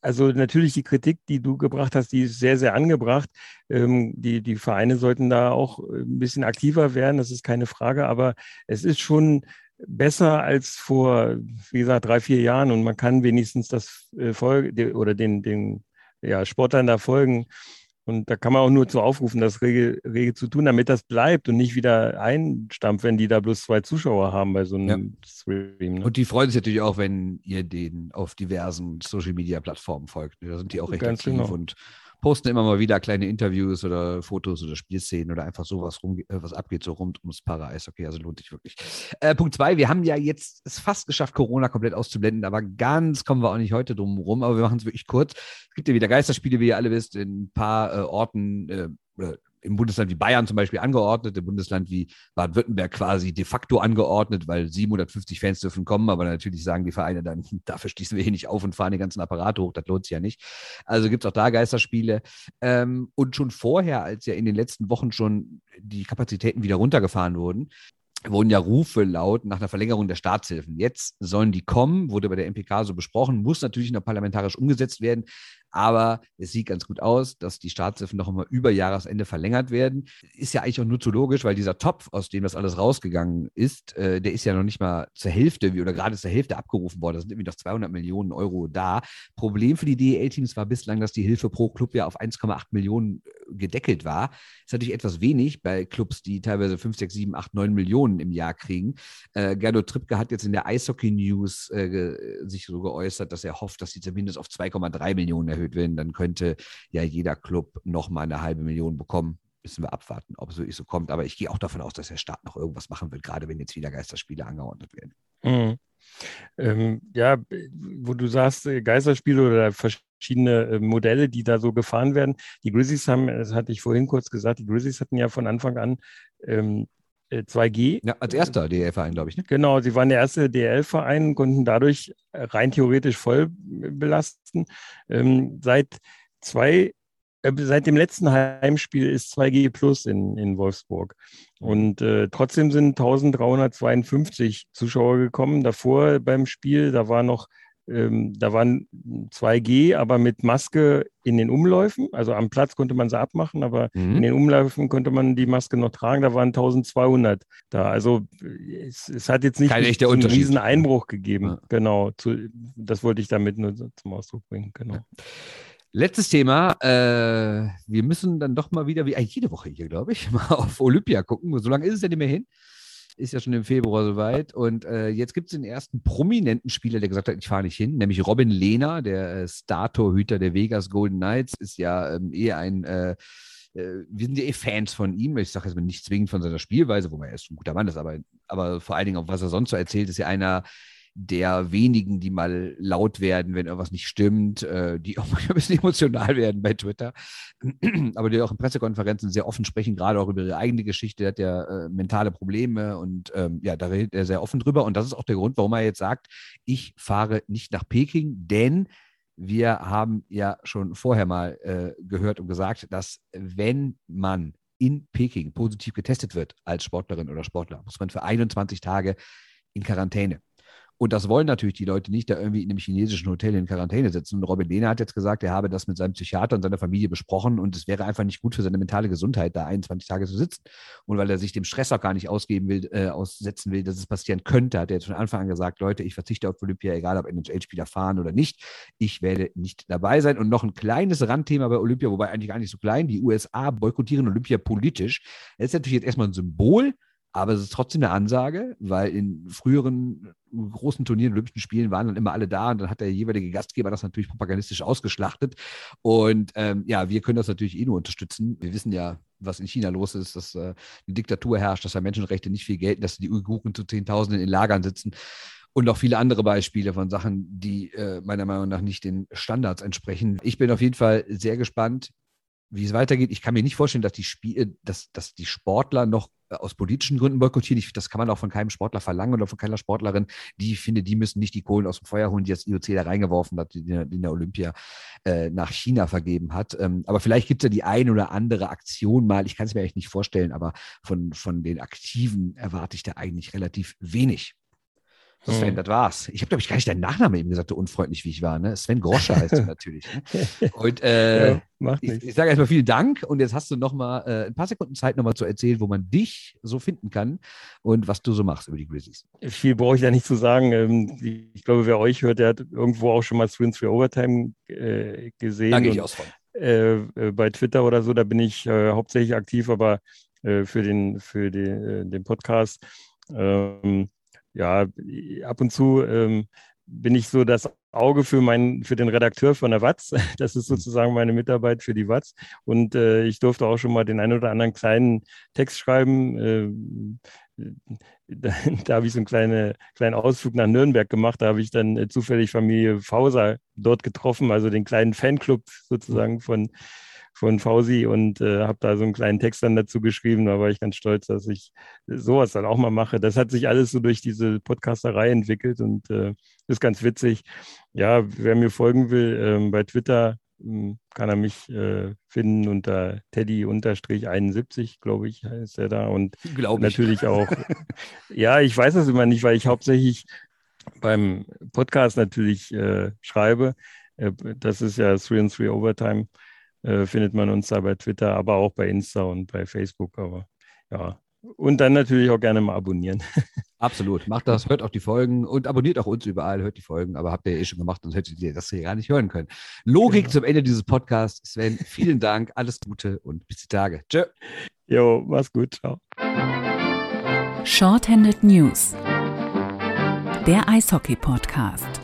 also natürlich die Kritik, die du gebracht hast, die ist sehr, sehr angebracht. Ähm, die, die Vereine sollten da auch äh, ein bisschen aktiver werden, das ist keine Frage, aber es ist schon besser als vor, wie gesagt, drei, vier Jahren und man kann wenigstens das äh, Folge oder den, den ja, Sportlern da folgen. Und da kann man auch nur zu aufrufen, das rege, rege zu tun, damit das bleibt und nicht wieder einstampft, wenn die da bloß zwei Zuschauer haben bei so einem ja. Stream. Ne? Und die freuen sich natürlich auch, wenn ihr denen auf diversen Social Media Plattformen folgt. Da sind die auch recht Ganz aktiv genau. und posten immer mal wieder kleine Interviews oder Fotos oder Spielszenen oder einfach so, was, rum, äh, was abgeht, so rund ums Para-Eishockey. Also lohnt sich wirklich. Äh, Punkt zwei, wir haben ja jetzt es fast geschafft, Corona komplett auszublenden, aber ganz kommen wir auch nicht heute drum rum, aber wir machen es wirklich kurz. Es gibt ja wieder Geisterspiele, wie ihr alle wisst, in ein paar äh, Orten äh, im Bundesland wie Bayern zum Beispiel angeordnet, im Bundesland wie Baden-Württemberg quasi de facto angeordnet, weil 750 Fans dürfen kommen, aber natürlich sagen die Vereine dann, dafür schließen wir hier nicht auf und fahren den ganzen Apparat hoch, das lohnt sich ja nicht. Also gibt es auch da Geisterspiele. Ähm, und schon vorher, als ja in den letzten Wochen schon die Kapazitäten wieder runtergefahren wurden, wurden ja Rufe laut nach einer Verlängerung der Staatshilfen. Jetzt sollen die kommen, wurde bei der MPK so besprochen, muss natürlich noch parlamentarisch umgesetzt werden. Aber es sieht ganz gut aus, dass die Staatshilfen noch einmal über Jahresende verlängert werden. Ist ja eigentlich auch nur zu logisch, weil dieser Topf, aus dem das alles rausgegangen ist, äh, der ist ja noch nicht mal zur Hälfte oder gerade zur Hälfte abgerufen worden. Da sind irgendwie noch 200 Millionen Euro da. Problem für die DEL-Teams war bislang, dass die Hilfe pro Club ja auf 1,8 Millionen äh, gedeckelt war. Ist natürlich etwas wenig bei Clubs, die teilweise 5, 6, 7, 8, 9 Millionen im Jahr kriegen. Äh, Gernot Trippke hat jetzt in der Eishockey News äh, sich so geäußert, dass er hofft, dass sie zumindest auf 2,3 Millionen erhöht erhöht werden, dann könnte ja jeder Club nochmal eine halbe Million bekommen. Müssen wir abwarten, ob es wirklich so kommt. Aber ich gehe auch davon aus, dass der Staat noch irgendwas machen wird, gerade wenn jetzt wieder Geisterspiele angeordnet werden. Mhm. Ähm, ja, wo du sagst, äh, Geisterspiele oder verschiedene äh, Modelle, die da so gefahren werden. Die Grizzlies haben, das hatte ich vorhin kurz gesagt, die Grizzlies hatten ja von Anfang an ähm, 2G. Äh, ja, als erster DL-Verein, glaube ich. Ne? Genau, sie waren der erste DL-Verein, konnten dadurch rein theoretisch voll belasten. Ähm, seit zwei äh, seit dem letzten Heimspiel ist 2G Plus in, in Wolfsburg. Mhm. Und äh, trotzdem sind 1352 Zuschauer gekommen. Davor beim Spiel, da war noch, ähm, da waren 2G, aber mit Maske in den Umläufen. Also am Platz konnte man sie abmachen, aber mhm. in den Umläufen konnte man die Maske noch tragen. Da waren 1200 da. Also es, es hat jetzt nicht Kein einen riesen Einbruch gegeben. Ja. Genau. Zu, das wollte ich damit nur zum Ausdruck bringen. Genau. Ja. Letztes Thema. Äh, wir müssen dann doch mal wieder, wie eigentlich jede Woche hier, glaube ich, mal auf Olympia gucken. So lange ist es ja nicht mehr hin. Ist ja schon im Februar soweit. Und äh, jetzt gibt es den ersten prominenten Spieler, der gesagt hat, ich fahre nicht hin, nämlich Robin Lehner, der äh, Star-Torhüter der Vegas Golden Knights, ist ja ähm, eher ein äh, äh wir sind ja eh Fans von ihm. Ich sage jetzt mal nicht zwingend von seiner Spielweise, wo man erst ein guter Mann ist, aber, aber vor allen Dingen auch, was er sonst so erzählt, ist ja einer, der wenigen, die mal laut werden, wenn irgendwas nicht stimmt, äh, die auch manchmal ein bisschen emotional werden bei Twitter, aber die auch in Pressekonferenzen sehr offen sprechen, gerade auch über ihre eigene Geschichte, der hat ja äh, mentale Probleme und ähm, ja, da redet er sehr offen drüber. Und das ist auch der Grund, warum er jetzt sagt, ich fahre nicht nach Peking, denn wir haben ja schon vorher mal äh, gehört und gesagt, dass wenn man in Peking positiv getestet wird als Sportlerin oder Sportler, muss man für 21 Tage in Quarantäne. Und das wollen natürlich die Leute nicht, da irgendwie in einem chinesischen Hotel in Quarantäne sitzen. Und Robin Lehner hat jetzt gesagt, er habe das mit seinem Psychiater und seiner Familie besprochen und es wäre einfach nicht gut für seine mentale Gesundheit, da 21 Tage zu sitzen. Und weil er sich dem Stress auch gar nicht ausgeben will, äh, aussetzen will, dass es passieren könnte, hat er jetzt von Anfang an gesagt, Leute, ich verzichte auf Olympia, egal ob NHL-Spieler fahren oder nicht. Ich werde nicht dabei sein. Und noch ein kleines Randthema bei Olympia, wobei eigentlich gar nicht so klein, die USA boykottieren Olympia politisch. Das ist natürlich jetzt erstmal ein Symbol, aber es ist trotzdem eine Ansage, weil in früheren großen Turnieren, Olympischen Spielen waren dann immer alle da und dann hat der jeweilige Gastgeber das natürlich propagandistisch ausgeschlachtet. Und ähm, ja, wir können das natürlich eh nur unterstützen. Wir wissen ja, was in China los ist, dass äh, eine Diktatur herrscht, dass da Menschenrechte nicht viel gelten, dass die Uiguren zu Zehntausenden in Lagern sitzen und noch viele andere Beispiele von Sachen, die äh, meiner Meinung nach nicht den Standards entsprechen. Ich bin auf jeden Fall sehr gespannt, wie es weitergeht. Ich kann mir nicht vorstellen, dass die Spiele, dass, dass die Sportler noch äh, aus politischen Gründen boykottieren. Ich, das kann man auch von keinem Sportler verlangen oder von keiner Sportlerin. Die ich finde, die müssen nicht die Kohlen aus dem Feuer holen, die das IOC da reingeworfen hat, die, die in der Olympia äh, nach China vergeben hat. Ähm, aber vielleicht gibt es ja die ein oder andere Aktion mal. Ich kann es mir eigentlich nicht vorstellen, aber von, von den Aktiven erwarte ich da eigentlich relativ wenig. Sven, hm. das war's. Ich habe, glaube ich, gar nicht deinen Nachnamen eben gesagt, so unfreundlich wie ich war. Ne? Sven Grosche heißt du natürlich. Ne? Und äh, ja, ich, ich sage erstmal vielen Dank und jetzt hast du noch mal äh, ein paar Sekunden Zeit, noch mal zu erzählen, wo man dich so finden kann und was du so machst über die Grizzlies. Viel brauche ich da nicht zu sagen. Ähm, ich glaube, wer euch hört, der hat irgendwo auch schon mal Swing 3 Overtime äh, gesehen. Da gehe ich aus von. Äh, äh, bei Twitter oder so, da bin ich äh, hauptsächlich aktiv, aber für den, für den, den Podcast. Ähm, ja, ab und zu ähm, bin ich so das Auge für, meinen, für den Redakteur von der Watz. Das ist mhm. sozusagen meine Mitarbeit für die Watz. Und äh, ich durfte auch schon mal den einen oder anderen kleinen Text schreiben. Äh, da, da habe ich so einen kleine, kleinen Ausflug nach Nürnberg gemacht. Da habe ich dann äh, zufällig Familie Fauser dort getroffen, also den kleinen Fanclub sozusagen von, von Fausi und äh, habe da so einen kleinen Text dann dazu geschrieben. Da war ich ganz stolz, dass ich sowas dann auch mal mache. Das hat sich alles so durch diese Podcasterei entwickelt und äh, ist ganz witzig. Ja, wer mir folgen will, ähm, bei Twitter hm, kann er mich äh, finden unter Teddy-71, glaube ich, heißt er da. Und glaub natürlich auch, ja, ich weiß das immer nicht, weil ich hauptsächlich beim Podcast natürlich äh, schreibe. Äh, das ist ja 3 and 3 Overtime äh, findet man uns da bei Twitter, aber auch bei Insta und bei Facebook. Aber ja, und dann natürlich auch gerne mal abonnieren. Absolut. Macht das, hört auch die Folgen und abonniert auch uns überall, hört die Folgen, aber habt ihr ja eh schon gemacht, sonst hättet ihr das hier gar nicht hören können. Logik genau. zum Ende dieses Podcasts. Sven, vielen Dank, alles Gute und bis die Tage. Tschö. Jo, mach's gut. Ciao. Shorthanded News. Der Eishockey-Podcast.